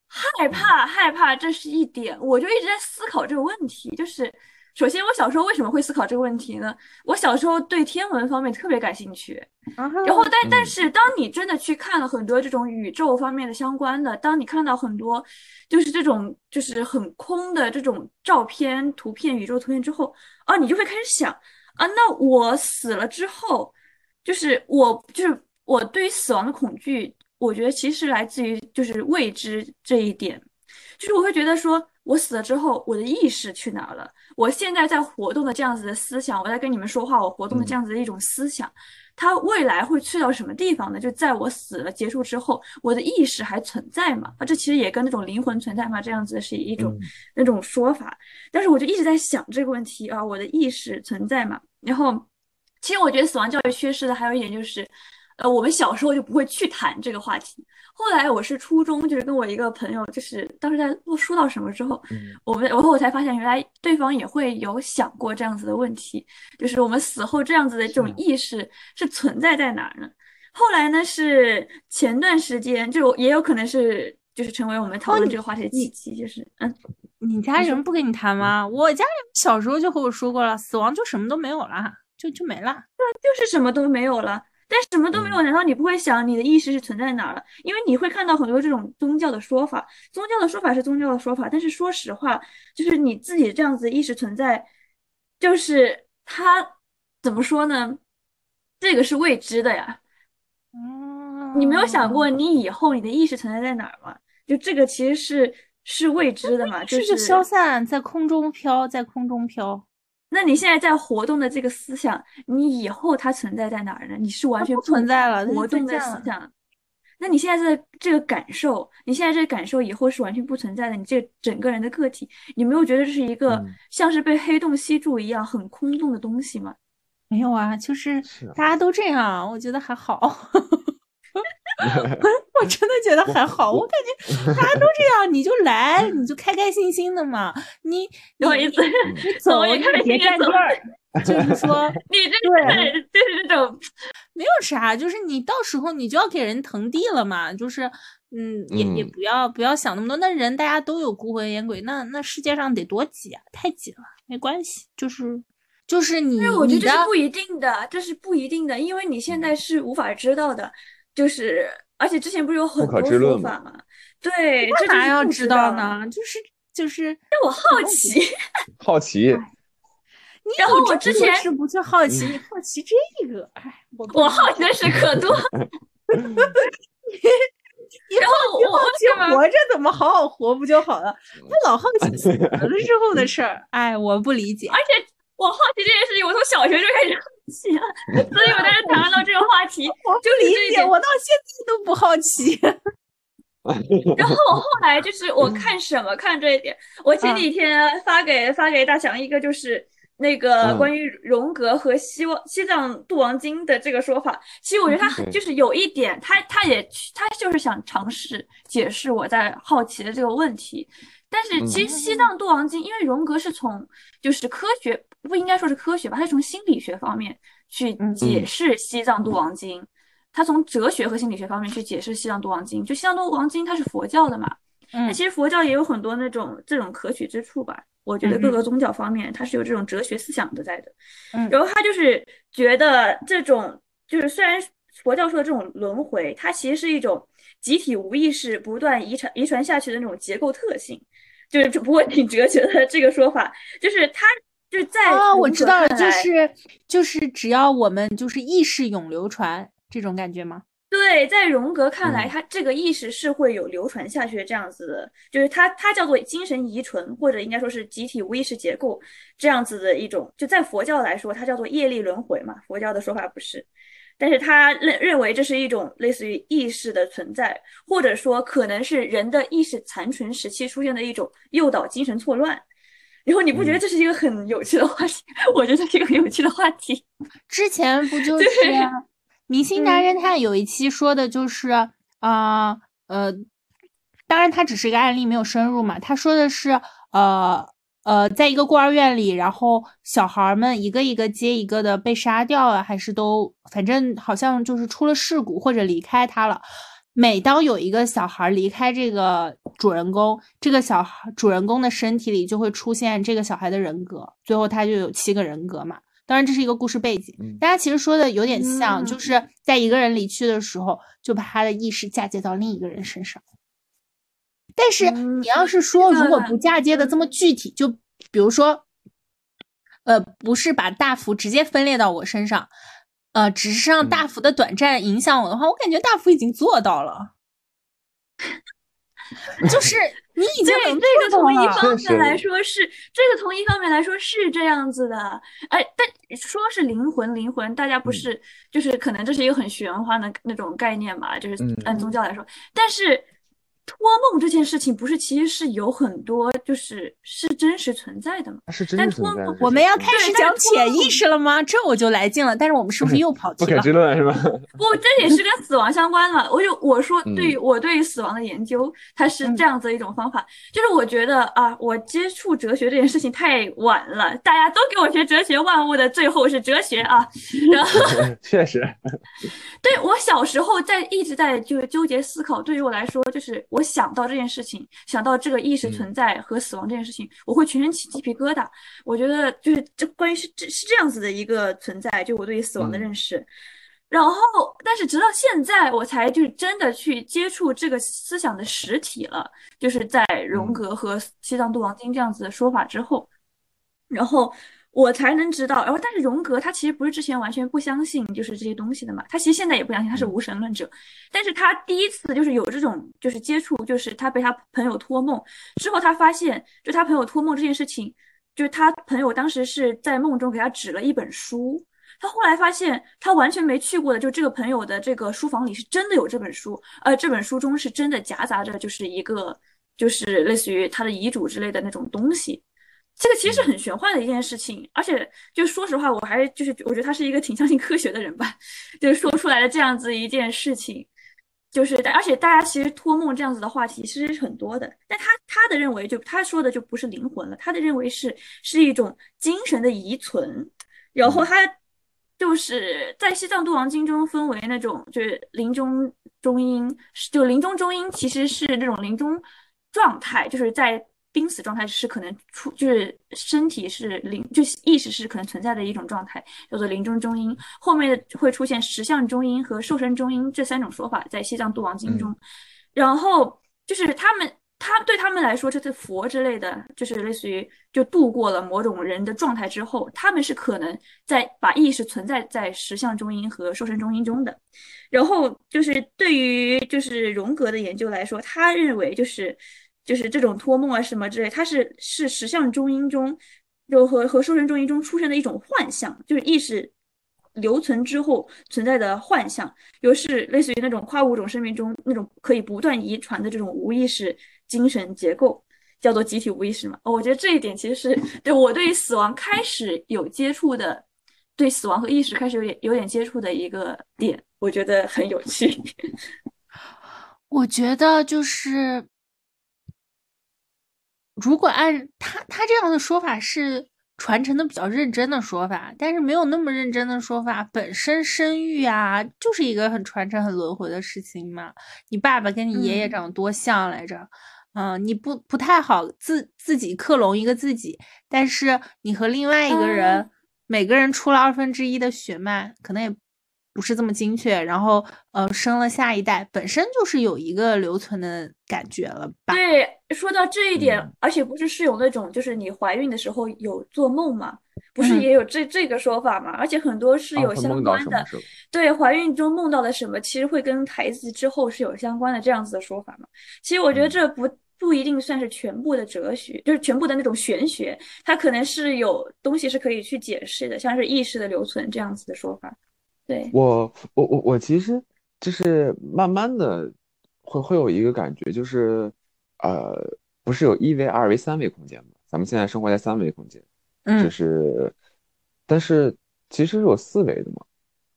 害怕害怕，这是一点，我就一直在思考这个问题，就是。首先，我小时候为什么会思考这个问题呢？我小时候对天文方面特别感兴趣，然后但但是当你真的去看了很多这种宇宙方面的相关的，当你看到很多就是这种就是很空的这种照片、图片、宇宙图片之后，啊，你就会开始想啊，那我死了之后，就是我就是我对于死亡的恐惧，我觉得其实来自于就是未知这一点，就是我会觉得说。我死了之后，我的意识去哪儿了？我现在在活动的这样子的思想，我在跟你们说话，我活动的这样子的一种思想，它未来会去到什么地方呢？就在我死了结束之后，我的意识还存在吗？啊，这其实也跟那种灵魂存在吗？这样子是一种那种说法。但是我就一直在想这个问题啊，我的意识存在吗？然后，其实我觉得死亡教育缺失的还有一点就是。呃，我们小时候就不会去谈这个话题。后来我是初中，就是跟我一个朋友，就是当时在说到什么之后，我们然后我才发现，原来对方也会有想过这样子的问题，就是我们死后这样子的这种意识是存在在哪儿呢？后来呢，是前段时间就也有可能是就是成为我们讨论这个话题的契机，就是嗯，
你家人不跟你谈吗？我家人小时候就和我说过了，死亡就什么都没有了，就就没了，
对，就是什么都没有了。但什么都没有，难道你不会想你的意识是存在哪儿了？因为你会看到很多这种宗教的说法，宗教的说法是宗教的说法，但是说实话，就是你自己这样子意识存在，就是它怎么说呢？这个是未知的呀。嗯你没有想过你以后你的意识存在在哪儿吗？就这个其实是是未知的嘛，就是
消散在空中飘，在空中飘。
那你现在在活动的这个思想，你以后它存在在哪儿呢？你是完全
不存在了，
活动的思想。那你现在的这个感受，你现在这个感受以后是完全不存在的。你这整个人的个体，你没有觉得这是一个像是被黑洞吸住一样很空洞的东西吗？
没有啊，就是大家都这样，我觉得还好。我真的觉得还好，我感觉大家都这样，你就来，你就开开心心的嘛。你
不好意思，
你走，你别占地儿。就是说，
你这对，就是这种
没有啥，就是你到时候你就要给人腾地了嘛。就是嗯，也也不要不要想那么多。那人大家都有孤魂野鬼，那那世界上得多挤啊，太挤了，没关系。就是就是你，
我觉得这是不一定的，这是不一定的，因为你现在是无法知道的。就是，而且之前不是有很多说法吗？对，
干嘛要
知
道呢？就是就是，
让我 好奇，
好奇。
然后我之前
是不去好奇，你好奇这个，哎，我
我好奇的事可多。然后我
好奇活着怎么好好活不就好了？他老好奇死了之后的事儿，哎，我不理解。
而且我好奇这件事情，我从小学就开始好奇了。所以我当时谈论到这个话题，就
理解我到现在都不好奇。
然后我后来就是我看什么看这一点，我前几天发给发给大强一个就是那个关于荣格和西望西藏度王经的这个说法，其实我觉得他就是有一点，他他也他就是想尝试解释我在好奇的这个问题。但是其实西藏度王经，因为荣格是从就是科学。不应该说是科学吧，他是从心理学方面去解释西藏度王经，他从哲学和心理学方面去解释西藏度王经。就西藏度王经，它是佛教的嘛，那其实佛教也有很多那种这种可取之处吧。我觉得各个宗教方面，它是有这种哲学思想的在的。嗯然后他就是觉得这种就是虽然佛教说的这种轮回，它其实是一种集体无意识不断遗传遗传下去的那种结构特性，就是不过挺哲学的这个说法，就是他。就在
啊，我知道了，就是就是只要我们就是意识永流传这种感觉吗？
对，在荣格看来，他这个意识是会有流传下去的这样子的，就是他他叫做精神遗存，或者应该说是集体无意识结构这样子的一种。就在佛教来说，它叫做业力轮回嘛，佛教的说法不是，但是他认认为这是一种类似于意识的存在，或者说可能是人的意识残存时期出现的一种诱导精神错乱。然后你不觉得这是一个很有趣的话题？我觉得这是一个很有趣的话题。
之前不就是 《明星大侦探》有一期说的就是啊呃，当然他只是一个案例，没有深入嘛。他说的是呃呃，在一个孤儿院里，然后小孩们一个一个接一个的被杀掉了，还是都反正好像就是出了事故或者离开他了。每当有一个小孩离开这个主人公，这个小孩主人公的身体里就会出现这个小孩的人格，最后他就有七个人格嘛。当然这是一个故事背景，大家其实说的有点像，就是在一个人离去的时候，就把他的意识嫁接到另一个人身上。但是你要是说如果不嫁接的这么具体，就比如说，呃，不是把大福直接分裂到我身上。呃，只是让大幅的短暂影响我的话，我感觉大幅已经做到了。就是 你已经能
这个从一方面来说是这个从一方面来说是这样子的，哎，但说是灵魂，灵魂大家不是就是可能这是一个很玄幻的那种概念嘛，就是按宗教来说，但是。托梦这件事情不是，其实是有很多，就是是真实存在的嘛。
是真实存在的。
我们要开始讲潜意识了吗？这我就来劲了。但是我们是不是又跑题了？
不可知论是吧？
不，这也是跟死亡相关的。我就我说，对于我对于死亡的研究，它是这样子一种方法。就是我觉得啊，我接触哲学这件事情太晚了。大家都给我学哲学，万物的最后是哲学啊。然后
确实，
对我小时候在一直在就是纠结思考。对于我来说，就是。我想到这件事情，想到这个意识存在和死亡这件事情，我会全身起鸡皮疙瘩。我觉得就是这关于是这是这样子的一个存在，就我对于死亡的认识。然后，但是直到现在，我才就是真的去接触这个思想的实体了，就是在荣格和西藏度王经这样子的说法之后，然后我才能知道。然后，但是荣格他其实不是之前完全不相信就是这些东西的嘛，他其实现在也不相信，他是无神论者。但是他第一次就是有这种就是接触，就是他被他朋友托梦之后，他发现就他朋友托梦这件事情，就是他朋友当时是在梦中给他指了一本书。他后来发现，他完全没去过的，就这个朋友的这个书房里是真的有这本书，呃这本书中是真的夹杂着就是一个，就是类似于他的遗嘱之类的那种东西。这个其实是很玄幻的一件事情，而且就说实话，我还就是我觉得他是一个挺相信科学的人吧，就是说出来的这样子一件事情，就是而且大家其实托梦这样子的话题其实是很多的，但他他的认为就他说的就不是灵魂了，他的认为是是一种精神的遗存，然后他。就是在西藏度王经中分为那种，就是临终中阴，就临终中阴其实是那种临终状态，就是在濒死状态是可能出，就是身体是临，就意识是可能存在的一种状态，叫做临终中阴。后面会出现实相中阴和受身中阴这三种说法，在西藏度王经中，然后就是他们。他对他们来说，这是佛之类的，就是类似于就度过了某种人的状态之后，他们是可能在把意识存在在实相中阴和受身中阴中的。然后就是对于就是荣格的研究来说，他认为就是就是这种托梦啊什么之类，它是是实相中阴中就和和受身中阴中出现的一种幻象，就是意识留存之后存在的幻象，又是类似于那种跨物种生命中那种可以不断遗传的这种无意识。精神结构叫做集体无意识嘛？哦，我觉得这一点其实是对我对于死亡开始有接触的，对死亡和意识开始有点有点接触的一个点，我觉得很有趣。
我觉得就是，如果按他他这样的说法是传承的比较认真的说法，但是没有那么认真的说法，本身生育啊就是一个很传承、很轮回的事情嘛。你爸爸跟你爷爷长得多像来着？嗯，你不不太好自自己克隆一个自己，但是你和另外一个人，每个人出了二分之一的血脉，可能也不是这么精确，然后呃生了下一代，本身就是有一个留存的感觉了吧？
对，说到这一点，而且不是是有那种就是你怀孕的时候有做梦吗？不是也有这这个说法吗？而且很多是有相关的，对，怀孕中梦到的什么，其实会跟孩子之后是有相关的这样子的说法嘛？其实我觉得这不。不一定算是全部的哲学，就是全部的那种玄学，它可能是有东西是可以去解释的，像是意识的留存这样子的说法。对
我，我我我其实就是慢慢的会会有一个感觉，就是呃，不是有一维、二维、三维空间吗？咱们现在生活在三维空间，
嗯，
就是，但是其实是有四维的嘛，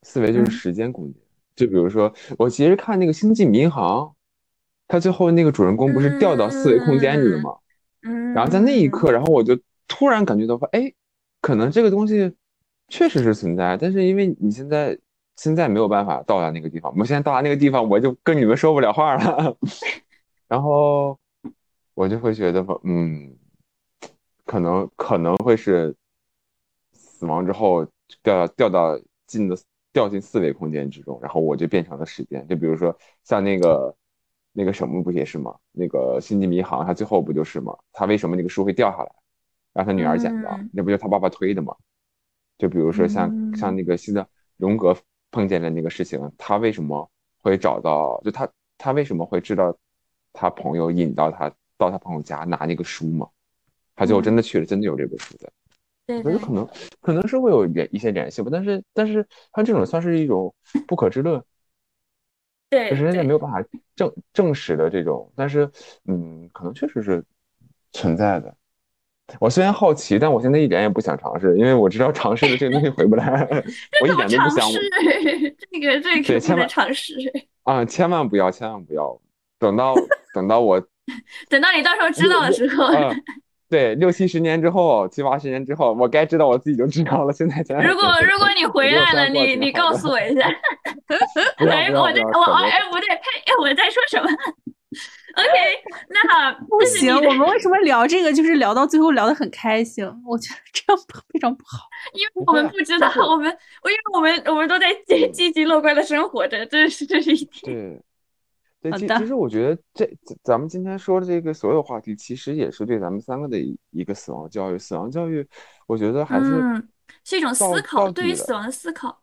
四维就是时间空间。就比如说，我其实看那个《星际迷航》。他最后那个主人公不是掉到四维空间里了吗？
嗯，
然后在那一刻，然后我就突然感觉到说，哎，可能这个东西确实是存在，但是因为你现在现在没有办法到达那个地方，我现在到达那个地方，我就跟你们说不了话了。然后我就会觉得说，嗯，可能可能会是死亡之后掉到掉到进的掉进四维空间之中，然后我就变成了时间。就比如说像那个。那个什么不也是吗？那个星际迷航，他最后不就是吗？他为什么那个书会掉下来，让他女儿捡到？那不就他爸爸推的吗？就比如说像像那个西藏荣格碰见的那个事情，他为什么会找到？就他他为什么会知道他朋友引到他到他朋友家拿那个书吗？他最后真的去了，真的有这本书在。
对，
我觉得可能可能是会有联一些联系吧，但是但是他这种算是一种不可知论。
对，
就是人家没有办法证证实的这种，但是，嗯，可能确实是存在的。我虽然好奇，但我现在一点也不想尝试，因为我知道尝试了这个东西回不来 我一点都不想。
这个这个千万尝试
啊！千万不要，千万不要，等到等到我，
等到你到时候知道的时候。
对，六七十年之后，七八十年之后，我该知道我自己就知道了。现在，
如果如果你回来了，你你告诉我一下。哎，我这我哎不对，呸！我在说什么？OK，那好，
不行，我们为什么聊这个？就是聊到最后聊得很开心，我觉得这样非常不好。
因为我们不知道，我们我因为我们我们都在积积极乐观的生活着，这是这是一点。
对。对，其
好的
其实我觉得这咱咱们今天说的这个所有话题，其实也是对咱们三个的一一个死亡教育。死亡教育，我觉得还是
嗯，是一种思考。对于死亡的思考。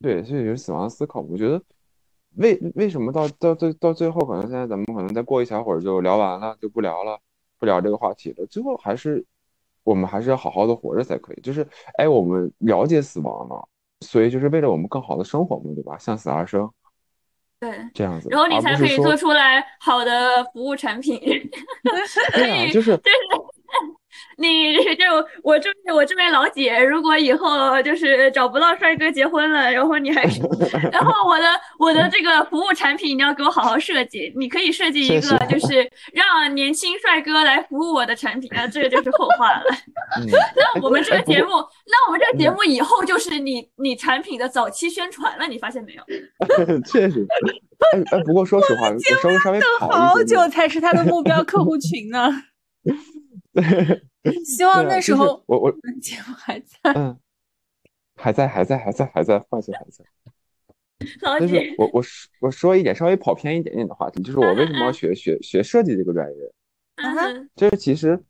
对，所以就是死亡的思考。我觉得为为什么到到最到最后，可能现在咱们可能再过一小会儿就聊完了，就不聊了，不聊这个话题了。最后还是我们还是要好好的活着才可以。就是哎，我们了解死亡了，所以就是为了我们更好的生活嘛，对吧？向死而生
对，
这样子，
然后你才可以做出来好的服务产品。
对啊，就是
就是你就我这我这位老姐，如果以后就是找不到帅哥结婚了，然后你还是，然后我的我的这个服务产品你要给我好好设计，你可以设计一个就 是让年轻帅哥来服务我的产品啊，这个就是后话了。
嗯，
那我们这个节目，那我们这个节目以后就是你你产品的早期宣传了，你发现没有？
确实，哎哎，不过说实话，我稍微稍微跑
好久才是他的目标客户群呢。
对
希望
对啊，就是
那时候
我我
节目还在。
嗯，还在还在还在还在，放心还在。但是
老姐，
我我说我说一点稍微跑偏一点点的话题，就是我为什么要学学学设计这个专业？就是其实，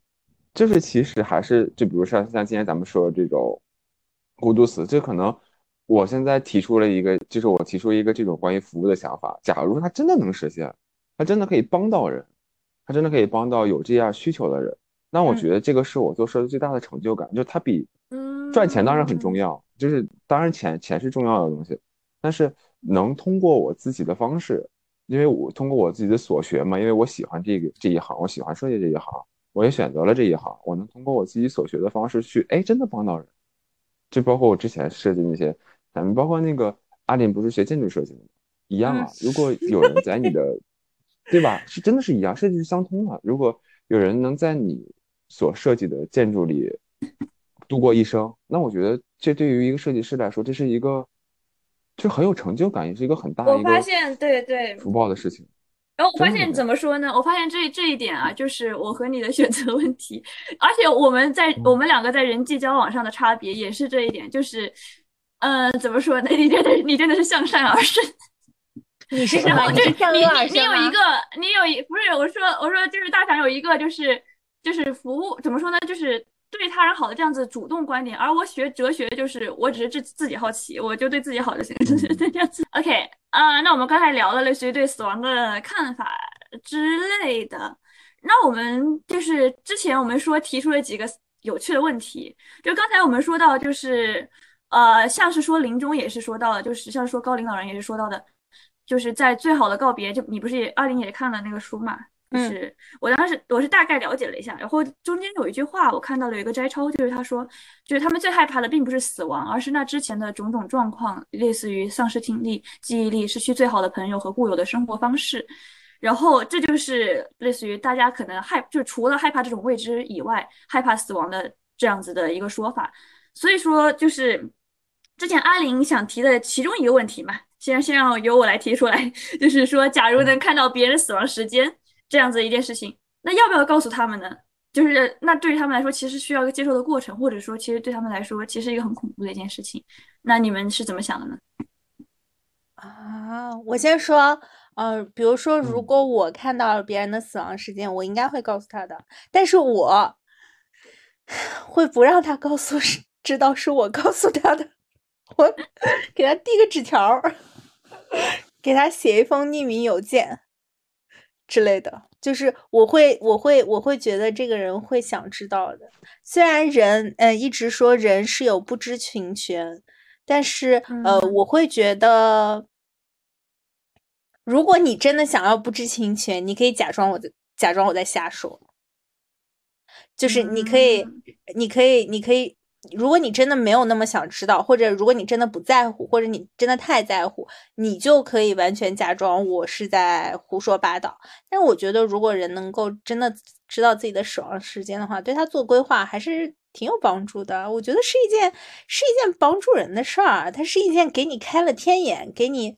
就是其实还是就比如像像今天咱们说的这种孤独死，这可能我现在提出了一个，就是我提出一个这种关于服务的想法。假如它真的能实现，它真的可以帮到人，它真的可以帮到有这样需求的人，那我
嗯
觉得这个是我做设计最大的成就感，就是它比赚钱当然很重
嗯
要，就是当然钱钱是重要的东西，但是能通过我自己的方式，因为我通过我自己的所学嘛，因为我喜欢这个这一行，我喜欢设计这一行，我也选择了这一行，我能通过我自己所学的方式去，哎，真的帮到人。就包括我之前设计那些，咱们包括那个阿林不是学建筑设计的吗？一样啊，如果有人在你的，对吧？是真的是一样，设计是相通的。如果有人能在你所设计的建筑里度过一生，那我觉得这对于一个设计师来说，这是一个就很有成就感，也是一个很大的
我
一个
发现，对对，
福报的事情。
然后我发现怎么说呢？我发现这这一点啊，就是我和你的选择问题，而且我们在我们两个在人际交往上的差别也是这一点，就是，呃，怎么说呢？你真的你真的是向善而生，
你是什么？
就是
你是向
你
恶而生吗
你你有一个你有一不是我说我说就是大厂有一个就是就是服务怎么说呢？就是对他人好的这样子主动观点，而我学哲学就是我只是自自己好奇，我就对自己好就行，就 是这样子。OK，啊、那我们刚才聊了类似于对死亡的看法之类的，那我们就是之前我们说提出了几个有趣的问题，就刚才我们说到就是呃，像是说临终也是说到了，就是像是说高龄老人也是说到的，就是在最好的告别，就你不是也二零也看了那个书嘛？就
嗯
是我当时我是大概了解了一下，然后中间有一句话我看到了有一个摘抄，就是他说，就是他们最害怕的并不是死亡，而是那之前的种种状况，类似于丧失听力、记忆力、失去最好的朋友和固有的生活方式。然后这就是类似于大家可能害，就除了害怕这种未知以外，害怕死亡的这样子的一个说法。所以说，就是之前阿玲想提的其中一个问题嘛，先先让由我来提出来，就是说，假如能看到别人死亡时间这样子一件事情，那要不要告诉他们呢？就是那对于他们来说，其实需要一个接受的过程，或者说，其实对他们来说，其实一个很恐怖的一件事情。那你们是怎么想的呢？
啊，我先说，呃，比如说，如
嗯
果我看到了别人的死亡事件，我应该会告诉他的，但是我会不让他告诉是知道是我告诉他的，我 给他递个纸条儿，给他写一封匿名邮件之类的，就是我会我会我会觉得这个人会想知道的。虽然人，嗯、一直说人是有不知情权，但是呃，
嗯
我会觉得，如果你真的想要不知情权，你可以假装我在假装我在瞎说，就是你可以，
嗯
你可以，你可以。如果你真的没有那么想知道，或者如果你真的不在乎，或者你真的太在乎，你就可以完全假装我是在胡说八道。但是我觉得，如果人能够真的知道自己的死亡时间的话，对他做规划还是挺有帮助的。我觉得是一件是一件帮助人的事儿，它是一件给你开了天眼，给你，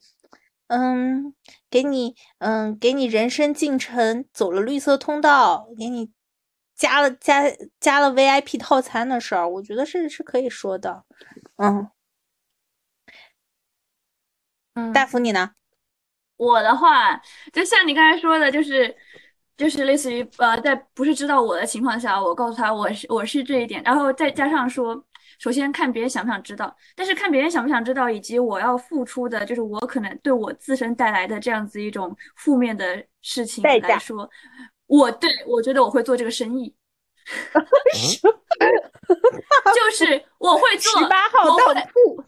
嗯，给你，嗯，给你人生进程走了绿色通道，给你加了加加了 VIP 套餐的事儿，我觉得是是可以说的。嗯，
嗯
大福你呢？
我的话，就像你刚才说的，就是就是类似于呃，在不是知道我的情况下，我告诉他我是我是这一点，然后再加上说，首先看别人想不想知道，但是看别人想不想知道，以及我要付出的，就是我可能对我自身带来的这样子一种负面的事情来说，我对我觉得我会做这个生意，就是我会做
十八号
我会
当铺，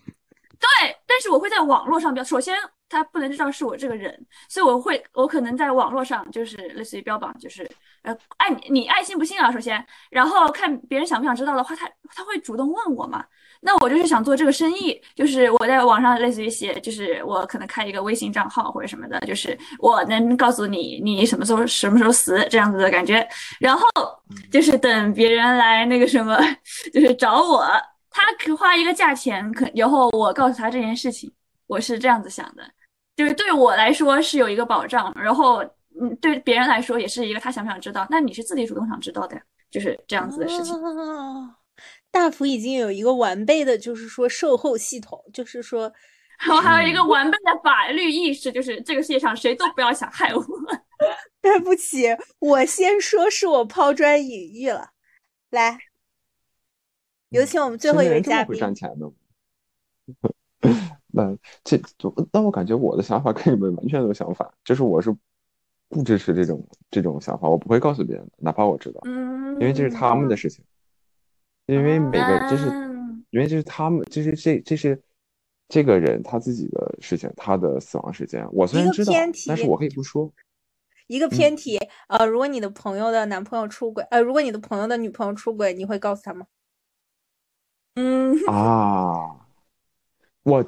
对，但是我会在网络上标，首先他不能知道是我这个人，所以我会，我可能在网络上就是类似于标榜，就是呃，爱你你爱信不信啊，首先，然后看别人想不想知道的话，他他会主动问我嘛，那我就是想做这个生意，就是我在网上类似于写，就是我可能开一个微信账号或者什么的，就是我能告诉你你什么时候什么时候死这样子的感觉，然后就是等别人来那个什么，就是找我，他可花一个价钱，可然后我告诉他这件事情，我是这样子想的，就是对我来说是有一个保障，然后嗯，对别人来说也是一个他想不想知道，那你是自己主动想知道的呀，就是这样子的事情。
哦大福已经有一个完备的，就是说售后系统，就是说，
然后还有一个完备的法律意识，就是这个世界上谁都不要想害我。
对不起，我先说是我抛砖引玉了。来，有请我们最后一位嘉宾。
会赚钱的？那这就那我感觉我的想法跟你们完全有想法，就是我是不支持这种这种想法，我不会告诉别人的，哪怕我知道，
嗯，
因为这是他们的事情，因为每个就是
嗯
因为这是他们，这是这这是这个人他自己的事情，他的死亡时间，我虽然知道但是我可以不说。
一个偏题，呃，如果你的朋友的男朋友出轨，呃，如果你的朋友的女朋友出轨，你会告诉他吗？
嗯，
啊，我，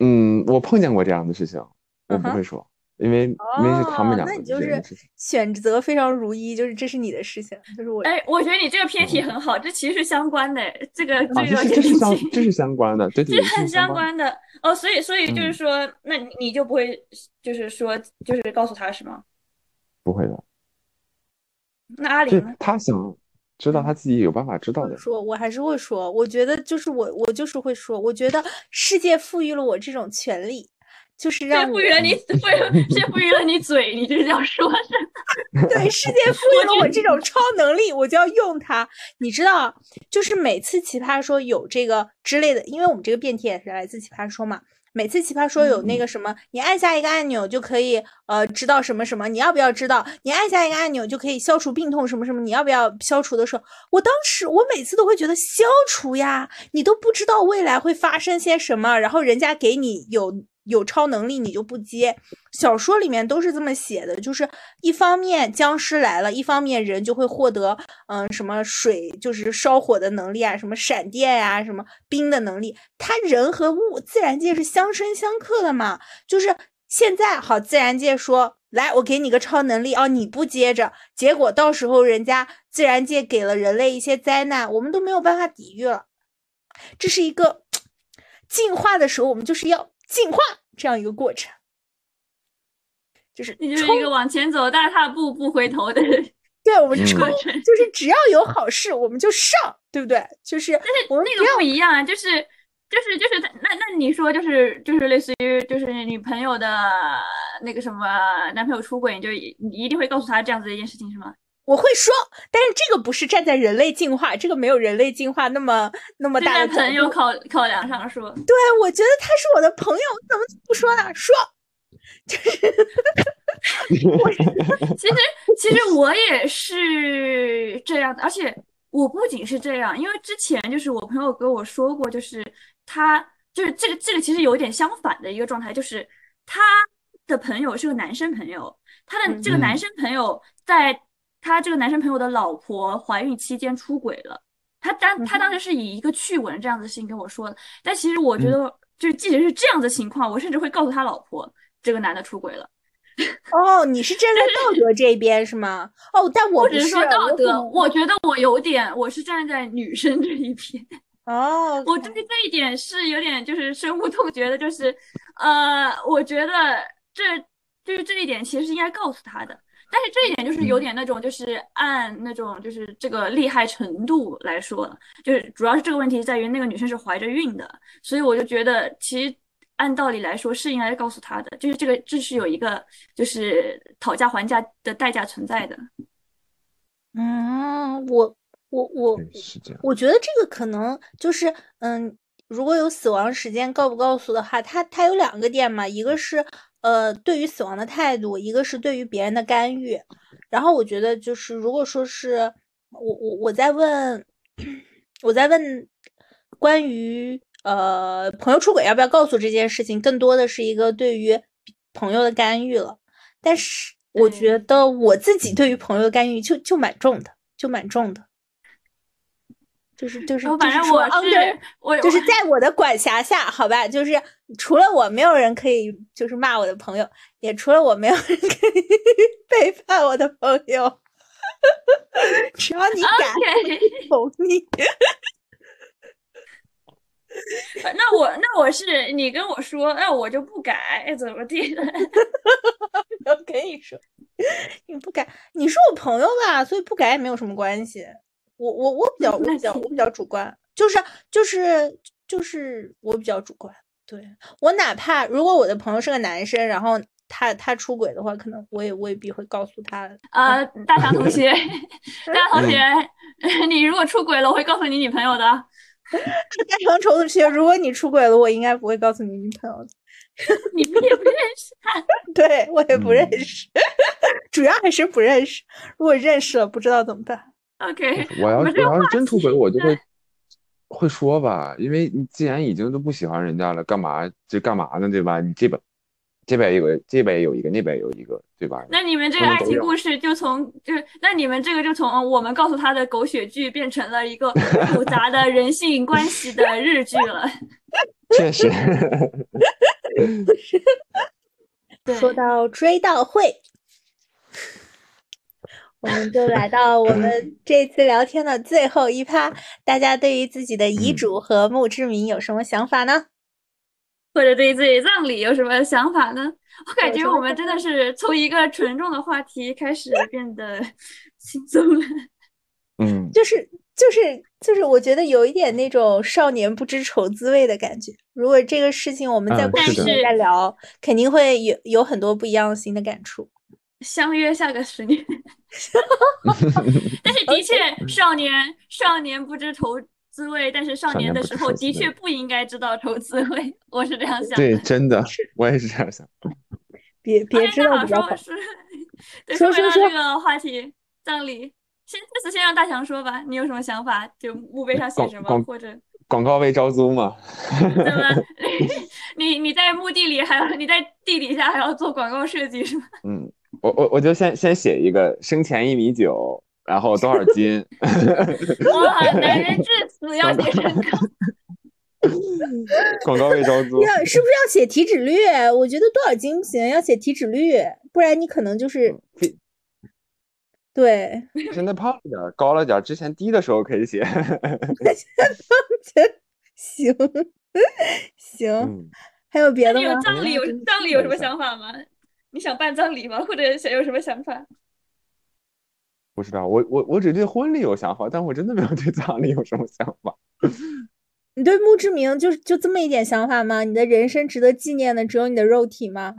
嗯，我碰见过这样的事情，我不会说，因为因为是他们
哦那你就是。选择非常如意，就是这是你的事情，就是我。
哎，我觉得你这个偏题很好，这其实是相关的，这个
啊，
这个
这是这是相这是相关的，对对对，这
这很
相
相关的哦，所以所以就是
嗯
说，那你你就不会就是说就是告诉他是吗？
不会的，
那阿
就是
玲呢？
他想知道他自己有办法知道的，
说，我还是会说，我觉得就是我，我就是会说，我觉得世界赋予了我这种权利，就是
谁
让我
赋予了你，赋予了谁赋予了你嘴？你就是要说是
对世界赋予了我这种超能力，我就要用它。你知道，就是每次奇葩说有这个之类的，因为我们这个辩题也是来自奇葩说嘛。每次奇葩说有那个什么，你按下一个按钮就可以呃知道什么什么，你要不要知道？你按下一个按钮就可以消除病痛什么什么，你要不要消除的时候，我当时我每次都会觉得消除呀，你都不知道未来会发生些什么，然后人家给你有有超能力你就不接。小说里面都是这么写的，就是一方面僵尸来了，一方面人就会获得嗯什么水就是烧火的能力啊，什么闪电呀、什么冰的能力。它人和物自然界是相生相克的嘛，就是现在好，自然界说来，我给你个超能力哦，你不接着，结果到时候人家自然界给了人类一些灾难，我们都没有办法抵御了。这是一个 进化的时候，我们就是要进化这样一个过程，就是
你就是一个往前走大踏步不回头的人。
对我们
嗯
冲，
过程
就是只要有好事我们就上，对不对？就是但是
那个不一样啊，就是就是就是那那你说就是就是类似于就是女朋友的那个什么男朋友出轨，你就一一定会告诉他这样子的一件事情是吗？
我会说，但是这个不是站在人类进化，这个没有人类进化那么那么大的
朋友考考量上说，
对，我觉得他是我的朋友，怎么不说呢？说，就是
其实其实我也是这样的，而且我不仅是这样，因为之前就是我朋友跟我说过，就是他就是这个这个其实有一点相反的一个状态，就是他的朋友是个男生朋友，他的这个男
嗯。
生朋友在他这个男生朋友的老婆怀孕期间出轨了。他当他当时是以一个趣闻这样子的事情跟我说的，但其实我觉得，就是即使是这样的情况，我甚至会告诉他老婆，这个男的出轨了。
哦，你是站在道德这边是吗？哦，但我不是，
我只是说道德，
我
我觉得我有点，我是站在女生这一边，
哦，
我对这一点是有点就是深恶痛绝的，就是，呃，我觉得这就是这一点其实是应该告诉他的，但是这一点就是有点那种就是按那种就是这个厉害程度来说，就是主要是这个问题在于那个女生是怀着孕的，所以我就觉得其实按道理来说是应该告诉她的，就是这个这是有一个就是讨价还价的代价存在的。
嗯，我我我
是这样。
我觉得这个可能就是，嗯，如果有死亡时间告不告诉的话，它它有两个点嘛，一个是呃对于死亡的态度，一个是对于别人的干预。然后我觉得就是，如果说是我我我在问 我在问关于呃朋友出轨要不要告诉这件事情，更多的是一个对于朋友的干预了。但是我觉得我自己对于朋友的干预就就蛮重的，就蛮重的。就是就是
然后
就是说
反正我是我
就是在我的管辖下，好吧，就是除了我，没有人可以就是骂我的朋友，也除了我，没有人可以 背叛我的朋友。只要你敢，我意。
那我那我是你跟我说，那我就不改，怎么地的？
我跟你说，你不改，你是我朋友吧，所以不改也没有什么关系。我我我比较我
那
比较
行
我比较主观，就是就是就是我比较主观。对我哪怕如果我的朋友是个男生，然后他他出轨的话，可能我也未必会告诉他。
呃，大强同学，大强同学，你如果出轨了，我会告诉你女朋友的。
大强虫同学，如果你出轨了，我应该不会告诉你女朋友的。
你们也不认识他，
对我也不认
嗯
识，主要还是不认识。如果认识了，不知道怎么办。
OK，
我要
们这个话
我要是真出轨，我就
对
会会说吧，因为你既然已经都不喜欢人家了，干嘛这干嘛呢？对吧？你这边这边有个，这边有一个，那边有一个，对吧？
那你们这个爱情故事就从就是，那你们这个就从我们告诉他的狗血剧变成了一个复杂的人性关系的日剧了。
确实，
对，
说到追悼会，我们就来到我们这次聊天的最后一趴。大家对于自己的遗
嗯
嘱和墓志铭有什么想法呢？
或者对于自己葬礼有什么想法呢？我感觉我们真的是从一个沉重的话题开始变得 轻松了。
嗯，
就是就是就是，我觉得有一点那种少年不知愁滋味的感觉。如果这个事情我们再
嗯是的
过去再聊，肯定会有有很多不一样的新的感触。
相约下个十年。但是的确，少年少年不知愁滋味，但是少
少年
的时候的确不应该知道愁滋味，我是这样想
对，真的，我也是这样想。
别别知道比较好
说。是，对，
说
回到
说
这个话题，葬礼，先这次先让大强说吧，你有什么想法？就墓碑上写什么，或者
广告位招租嘛，
怎么？你你在墓地里还要你在地底下还要做广告设计是吗？
嗯，我我我就先先写一个生前一米九，然后多少斤，
哇，男人至死要写身高。
广告位招租。
要是不是要写体脂率？我觉得多少斤不行，要写体脂率，不然你可能就是
非
对。
现在胖了点儿，高了点儿，之前低的时候可以写。
行行，
嗯，
还有别
那你有
的吗？
葬礼有
真
葬礼有什么
是
想法吗？你想办葬礼吗？或者想有什么想法？
不知道，我我我只对婚礼有想法，但我真的没有对葬礼有什么想法。
你对墓志铭就就这么一点想法吗？你的人生值得纪念的只有你的肉体吗？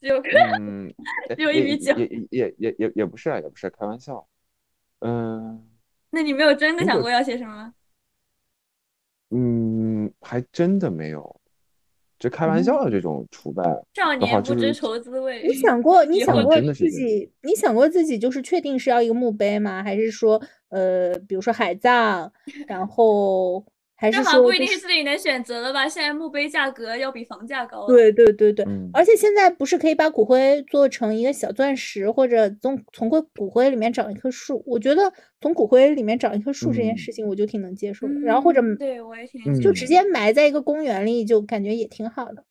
只 有
嗯，
只 有一
也
米九
也也也也也不是啊，也不是开玩笑。嗯
那你没有真的想过要写什么吗？
嗯，还真的没有，这开玩笑的这种崇拜。
少年不知愁滋味。
你想过，你想过自己，你想过自己就是确定是要一个墓碑吗？还是说，呃，比如说海葬，然后还是
这好像不一定是自己能选择的吧？现在墓碑价格要比房价高。
对对对对，
嗯，
而且现在不是可以把骨灰做成一个小钻石，或者从从骨骨灰里面长一棵树？我觉得从骨灰里面长一棵树这件
嗯
事情，我就挺能接受的。然后或者
嗯对我也挺
嗯
就直接埋在一个公园里，就感觉也挺好的。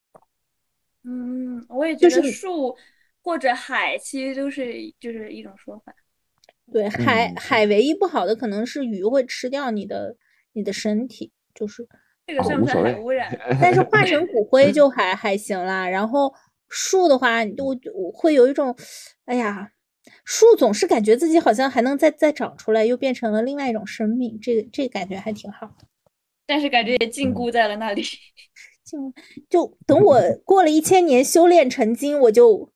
嗯，我也觉得
就是
树或者海其实都是就是一种说法。
对，海海唯一不好的可能是鱼会吃掉你的你的身体，就是，
哦
这个算不算污染？
但是化成骨灰就还还行啦。然后树的话，我我会有一种，哎呀，树总是感觉自己好像还能再再长出来，又变成了另外一种生命，这个这个感觉还挺好的。
但是感觉也禁
嗯
锢在了那里。
进就等我 过了一千年修炼成精，我就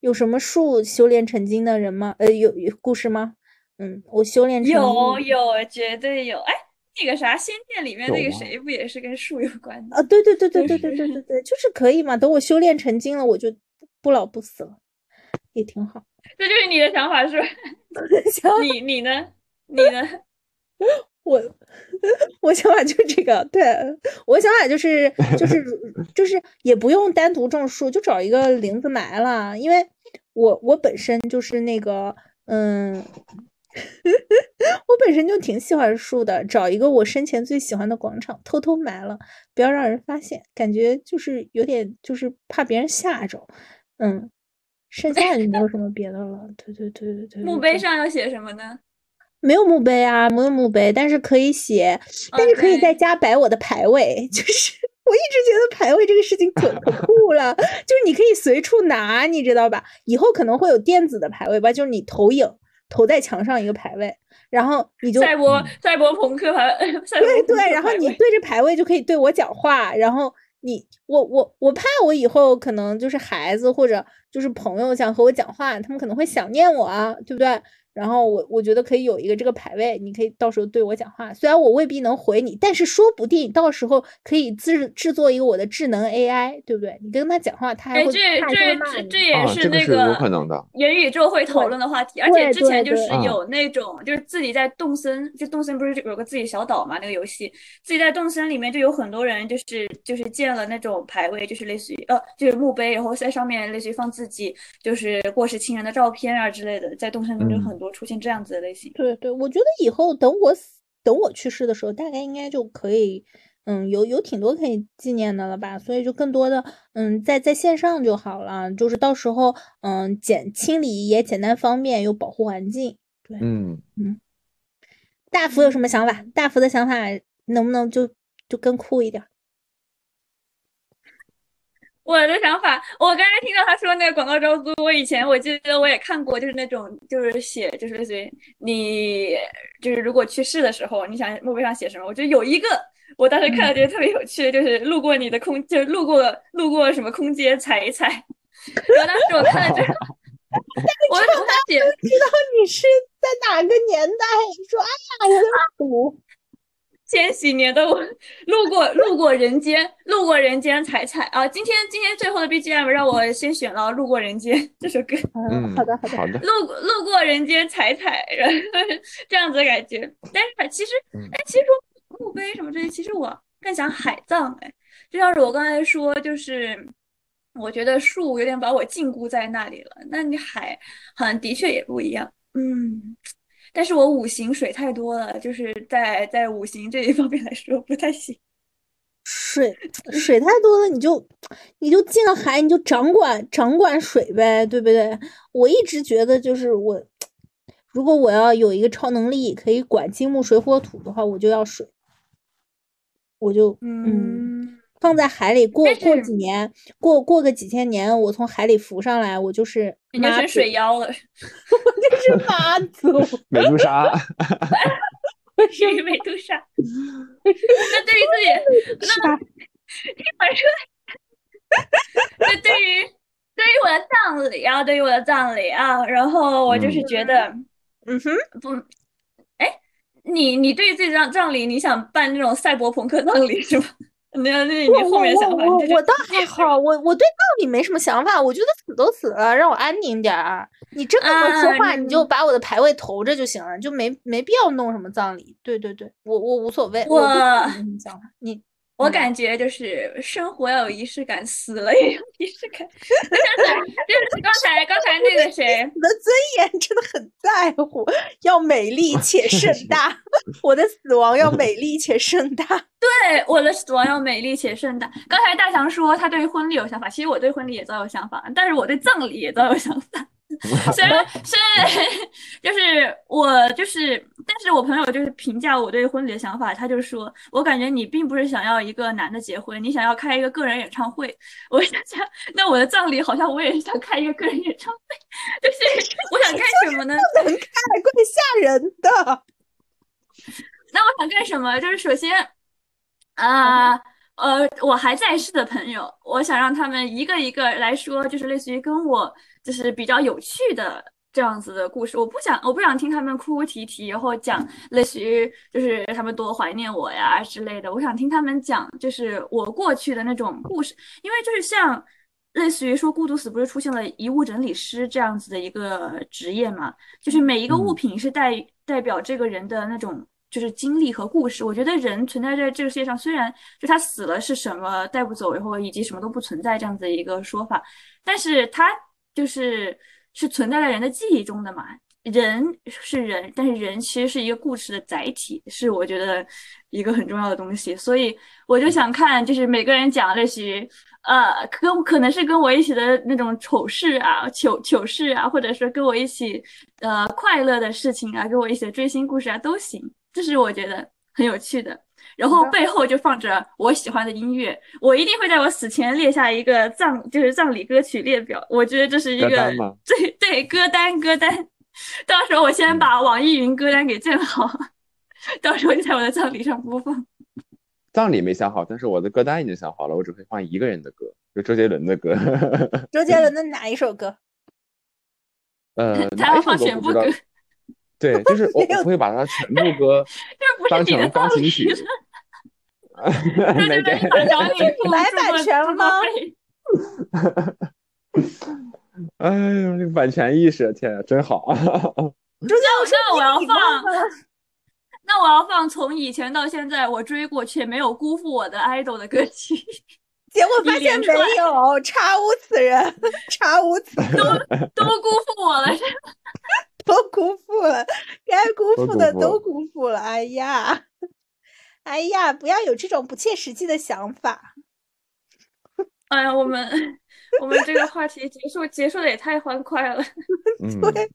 有什么树修炼成精的人吗？呃，有有故事吗？嗯，我修炼成
有有绝对有。哎，那个啥，《仙剑》里面那个谁不也是跟树有关的？
啊，对对对对
就
对对对对 对，就是可以嘛。等我修炼成精了，我就不老不死了，也挺好。
这就是你的想法是吧？你你呢？你呢？
我我想法就这个，对我想法就是就是 就是也不用单独种树，就找一个林子埋了，因为我我本身就是那个嗯。我本身就挺喜欢树的，找一个我生前最喜欢的广场，偷偷埋了，不要让人发现，感觉就是有点就是怕别人吓着，嗯，剩下就没有什么别的了。对对对对对，
墓碑上要写什么呢？
没有墓碑啊，没有墓碑，但是可以写，但是可以在家摆我的牌位，就是我一直觉得牌位这个事情可可 酷了，就是你可以随处拿，你知道吧？以后可能会有电子的牌位吧，就是你投影投在墙上一个排位，然后你就
赛博赛博朋克牌，赛博朋克
对对，然后你对着排位就可以对我讲话，然后你我我我怕我以后可能就是孩子或者就是朋友想和我讲话，他们可能会想念我啊，对不对？然后我我觉得可以有一个这个排位，你可以到时候对我讲话，虽然我未必能回你，但是说不定到时候可以制制作一个我的智能 AI，对不对？你跟他讲话，他还
哎，
会
这
他还会
这这这也
啊，
是那
个是有可能的。
元宇宙会讨论的话题，而且之前就是
嗯
有那种，就是自己在动森，就动森不是有个自己小岛嘛，那个游戏，自己在动森里面就有很多人就是就是建了那种排位，就是类似于呃就是墓碑，然后在上面类似于放自己就是过世亲人的照片啊之类的，在动森中就
嗯
很多出现这样子的类型。
对对，我觉得以后等我死，等我去世的时候，大概应该就可以，嗯，有有挺多可以纪念的了吧？所以就更多的，嗯，在在线上就好了，就是到时候，嗯，简清理也简单方便，又保护环境。
对嗯，
大福有什么想法？大福的想法能不能就就更酷一点？
我的想法，我刚才听到他说那个广告招租，我以前我记得我也看过，就是那种就是写就是类似于你就是如果去世的时候，你想墓碑上写什么？我觉得有一个我当时看了觉得特别有趣，就是路过你的空，就是路过路过什么空间踩一踩。然后当时我看了之后，我就想写
知道你是在哪个年代？说，哎呀，有点土。
千禧年的我路过路过人间，路过人间踩踩啊！今天今天最后的 BGM 让我先选了《路过人间》这首歌。
嗯，好的好的。
好的。
路过路过人间踩踩，然后 这样子的感觉。但是其实，
嗯
哎，其实说墓碑什么这些，其实我更想海葬。哎，就像是我刚才说，就是我觉得树有点把我禁锢在那里了。那你海好像的确也不一样。嗯，但是我五行水太多了，就是在在五行这一方面来说不太行。
水水太多了，你就你就进了海，你就掌管掌管水呗，对不对？我一直觉得，就是我，如果我要有一个超能力，可以管金木水火土的话，我就要水，我就嗯
嗯，
放在海里过过几年，过过个几千年，我从海里浮上来，我就是
你就成，水妖了，
我就是妈祖，
美杜莎，
是美杜莎。那对于自己，
是吧？
反正，那对于对于我的葬礼啊，对于我的葬礼啊，然后我就是觉得
嗯哼。
不，哎，你你对于自己葬葬礼，你想办那种赛博朋克葬礼是吧？那那你后面想法，
我我倒还好，我我对葬礼没什么想法，我觉得死都死了，让我安宁点儿。你真跟我说
啊
话，你就
嗯
把我的牌位投着就行了，就没没必要弄什么葬礼。对对对，我我无所谓，我对葬礼没什么想法。你
我
嗯
感觉就是生活要有仪式感，死了也有仪式感。就像是就是刚才刚才那个 谁，
我的尊严真的很在乎，要美丽且盛 大。我的死亡要美丽且盛大。
对我的死亡要美丽且盛大。刚才大强说他对婚礼有想法，其实我对婚礼也早有想法，但是我对葬礼也早有想法。虽然 虽然 就是我就是，但是我朋友就是评价我对婚礼的想法，他就说我感觉你并不是想要一个男的结婚，你想要开一个个人演唱会。我想想，那我的葬礼好像我也是想开一个个人演唱会，就是我想干什么呢？
不能开怪吓人的。
那我想干什么？就是首先啊、呃，我还在世的朋友，我想让他们一个一个来说，就是类似于跟我就是比较有趣的这样子的故事。我不想，我不想听他们哭哭啼啼，然后讲类似于就是他们多怀念我呀之类的。我想听他们讲就是我过去的那种故事，因为就是像类似于说孤独死不是出现了遗物整理师这样子的一个职业嘛，就是每一个物
嗯
品是代代表这个人的那种。就是经历和故事，我觉得人存在在这个世界上，虽然就他死了是什么带不走，然后以及什么都不存在这样子的一个说法，但是他就是是存在在人的记忆中的嘛。人是人，但是人其实是一个故事的载体，是我觉得一个很重要的东西。所以我就想看，就是每个人讲类似于呃，跟可能是跟我一起的那种丑事啊、糗糗事啊，或者说跟我一起呃快乐的事情啊，跟我一起的追星故事啊都行。这是我觉得很有趣的。然后背后就放着我喜欢的音乐，我一定会在我死前列下一个葬就是葬礼歌曲列表。我觉得这是一个
最
对对歌单歌单。到时候我先把网易云歌单给建好，到时候就在我的葬礼上播放。
葬礼没想好，但是我的歌单已经想好了，我只会放一个人的歌，就周杰伦的歌。
周杰伦的哪一首歌？
呃，
他要
哪一首
放全部
歌不知道。对，就是我
没有
我会把它全部歌当成钢琴曲。没给
买版权了吗
哎呦，这个版权意识，天啊，真好！
周杰伦
那我要
你
放 那我要放从以前到现在我追过却没有辜负我的 idol 的歌曲，
结果发现没有，查无此人，查无此人，
都辜负我了。
都辜负了，该辜负的都
都辜负了
辜负了。哎呀，哎呀，不要有这种不切实际的想法。
哎呀，我们我们这个话题结束结束的也太欢快了。
嗯，
对，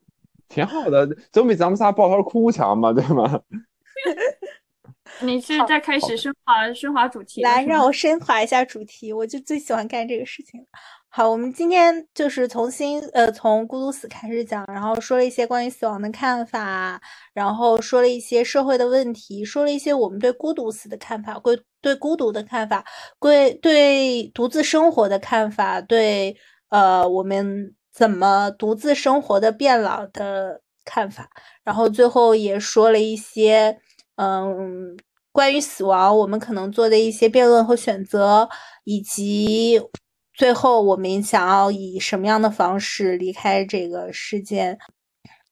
挺好的，总比咱们仨抱团哭强嘛，对吗？
你是在开始升华升华主题
来，让我升华一下主题，我就最喜欢干这个事情了。好，我们今天就是从新呃从孤独死开始讲，然后说了一些关于死亡的看法，然后说了一些社会的问题，说了一些我们对孤独死的看法，对对孤独的看法，对对独自生活的看法，对呃我们怎么独自生活的变老的看法，然后最后也说了一些嗯。关于死亡，我们可能做的一些辩论和选择，以及最后我们想要以什么样的方式离开这个世界，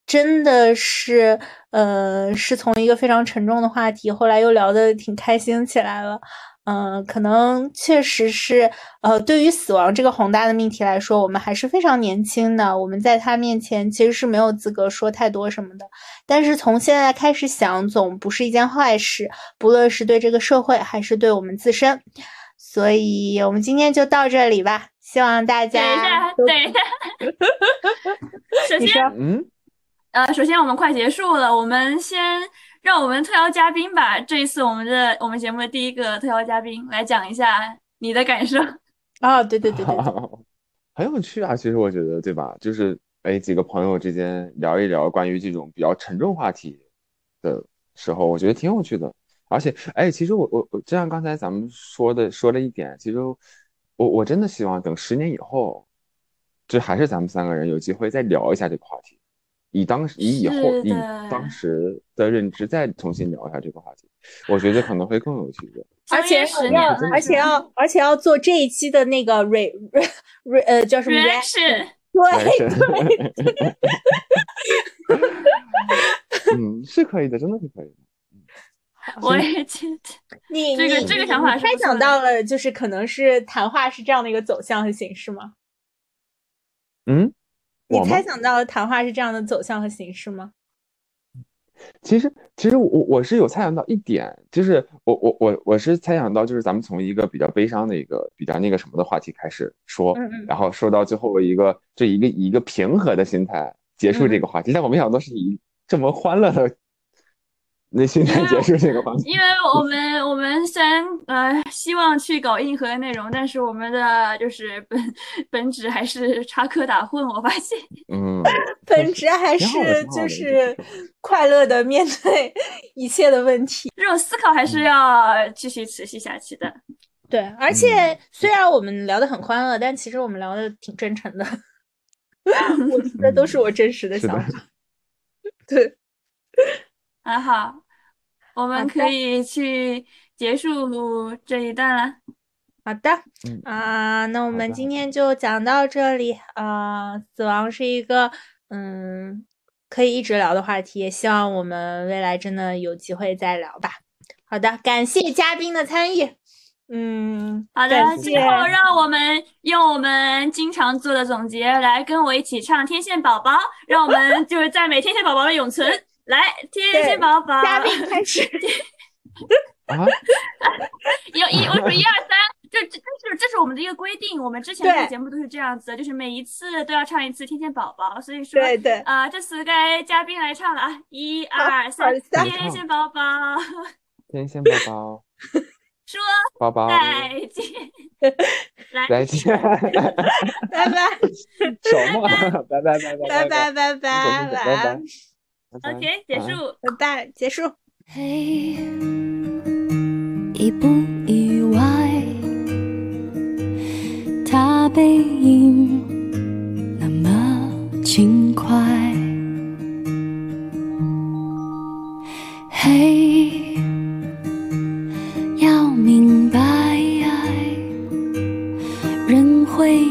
真的是，呃，是从一个非常沉重的话题，后来又聊得挺开心起来了。嗯、可能确实是，呃，对于死亡这个宏大的命题来说，我们还是非常年轻的，我们在他面前其实是没有资格说太多什么的。但是从现在开始想，总不是一件坏事，不论是对这个社会还是对我们自身。所以我们今天就到这里吧，希望大家
等一下等一下。首先，
嗯，
呃，首先我们快结束了，我们先让我们特邀嘉宾吧。这一次我们的我们节目的第一个特邀嘉宾来讲一下你的感受。
哦，对对对对对，
很有趣啊，其实我觉得，对吧？就是哎，几个朋友之间聊一聊关于这种比较沉重话题的时候，我觉得挺有趣的。而且，哎，其实我我我，就像刚才咱们说的说了一点，其实我我真的希望等十年以后，这还是咱们三个人有机会再聊一下这个话题，以当时以以后以当时的认知再重新聊一下这个话题，我觉得可能会更有趣的。
而且而且要而且要做这一期的那个 re re re 呃叫什么
原
reaction
是
对
对，嗯，是可以的，真的是可以的。
我也觉得，
你
这个这个想法
你猜想到了，就是可能是谈话是这样的一个走向和形式吗？
嗯，
你猜想到了谈话是这样的走向和形式吗？
其实，其实我我是有猜想到一点，就是我我我我是猜想到，就是咱们从一个比较悲伤的一个比较那个什么的话题开始说，
嗯嗯
然后说到最后一个这一个以一个平和的心态结束这
嗯
个话题，但我没想到是以这么欢乐的那心态结束这个话题。
因为我们我们虽然呃希望去搞硬核的内容，但是我们的就是本本质还是插科打诨。我发现，
嗯，
本质还是就是快乐的面对 一切的问题。
这种思考还是要继续持续下去的。
对，而且虽然我们聊得很欢乐，但其实我们聊的挺真诚的。我觉得都是我真实的想法。对，
还好，我
好
们可以去结束这一段了。
好的
嗯
啊、那我
好的
们今天就讲到这里啊、死亡是一个嗯可以一直聊的话题，也希望我们未来真的有机会再聊吧。好的，感谢嘉宾的参与。嗯，
好的，最后让我们用我们经常做的总结来跟我一起唱《天线宝宝》，让我们就是赞美天线宝宝的永存。来，天线宝宝，
嘉宾开始。
啊，
有一，我数一二三，这这这是这是我们的一个规定，我们之前
对。
做节目都是这样子的，就是每一次都要唱一次《天线宝宝》，所以说，
对对，
啊、这次该嘉宾来唱了啊，一二三，天线宝宝，
天线宝宝，
说
宝宝，
再见，来，
再见，
拜拜，
什么？拜拜拜拜
拜拜。拜拜，
拜拜拜，拜
OK，结束。
拜拜，结束。
嘿，意不意外？他背影那么轻快。嘿，要明白，人会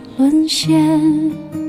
沦陷。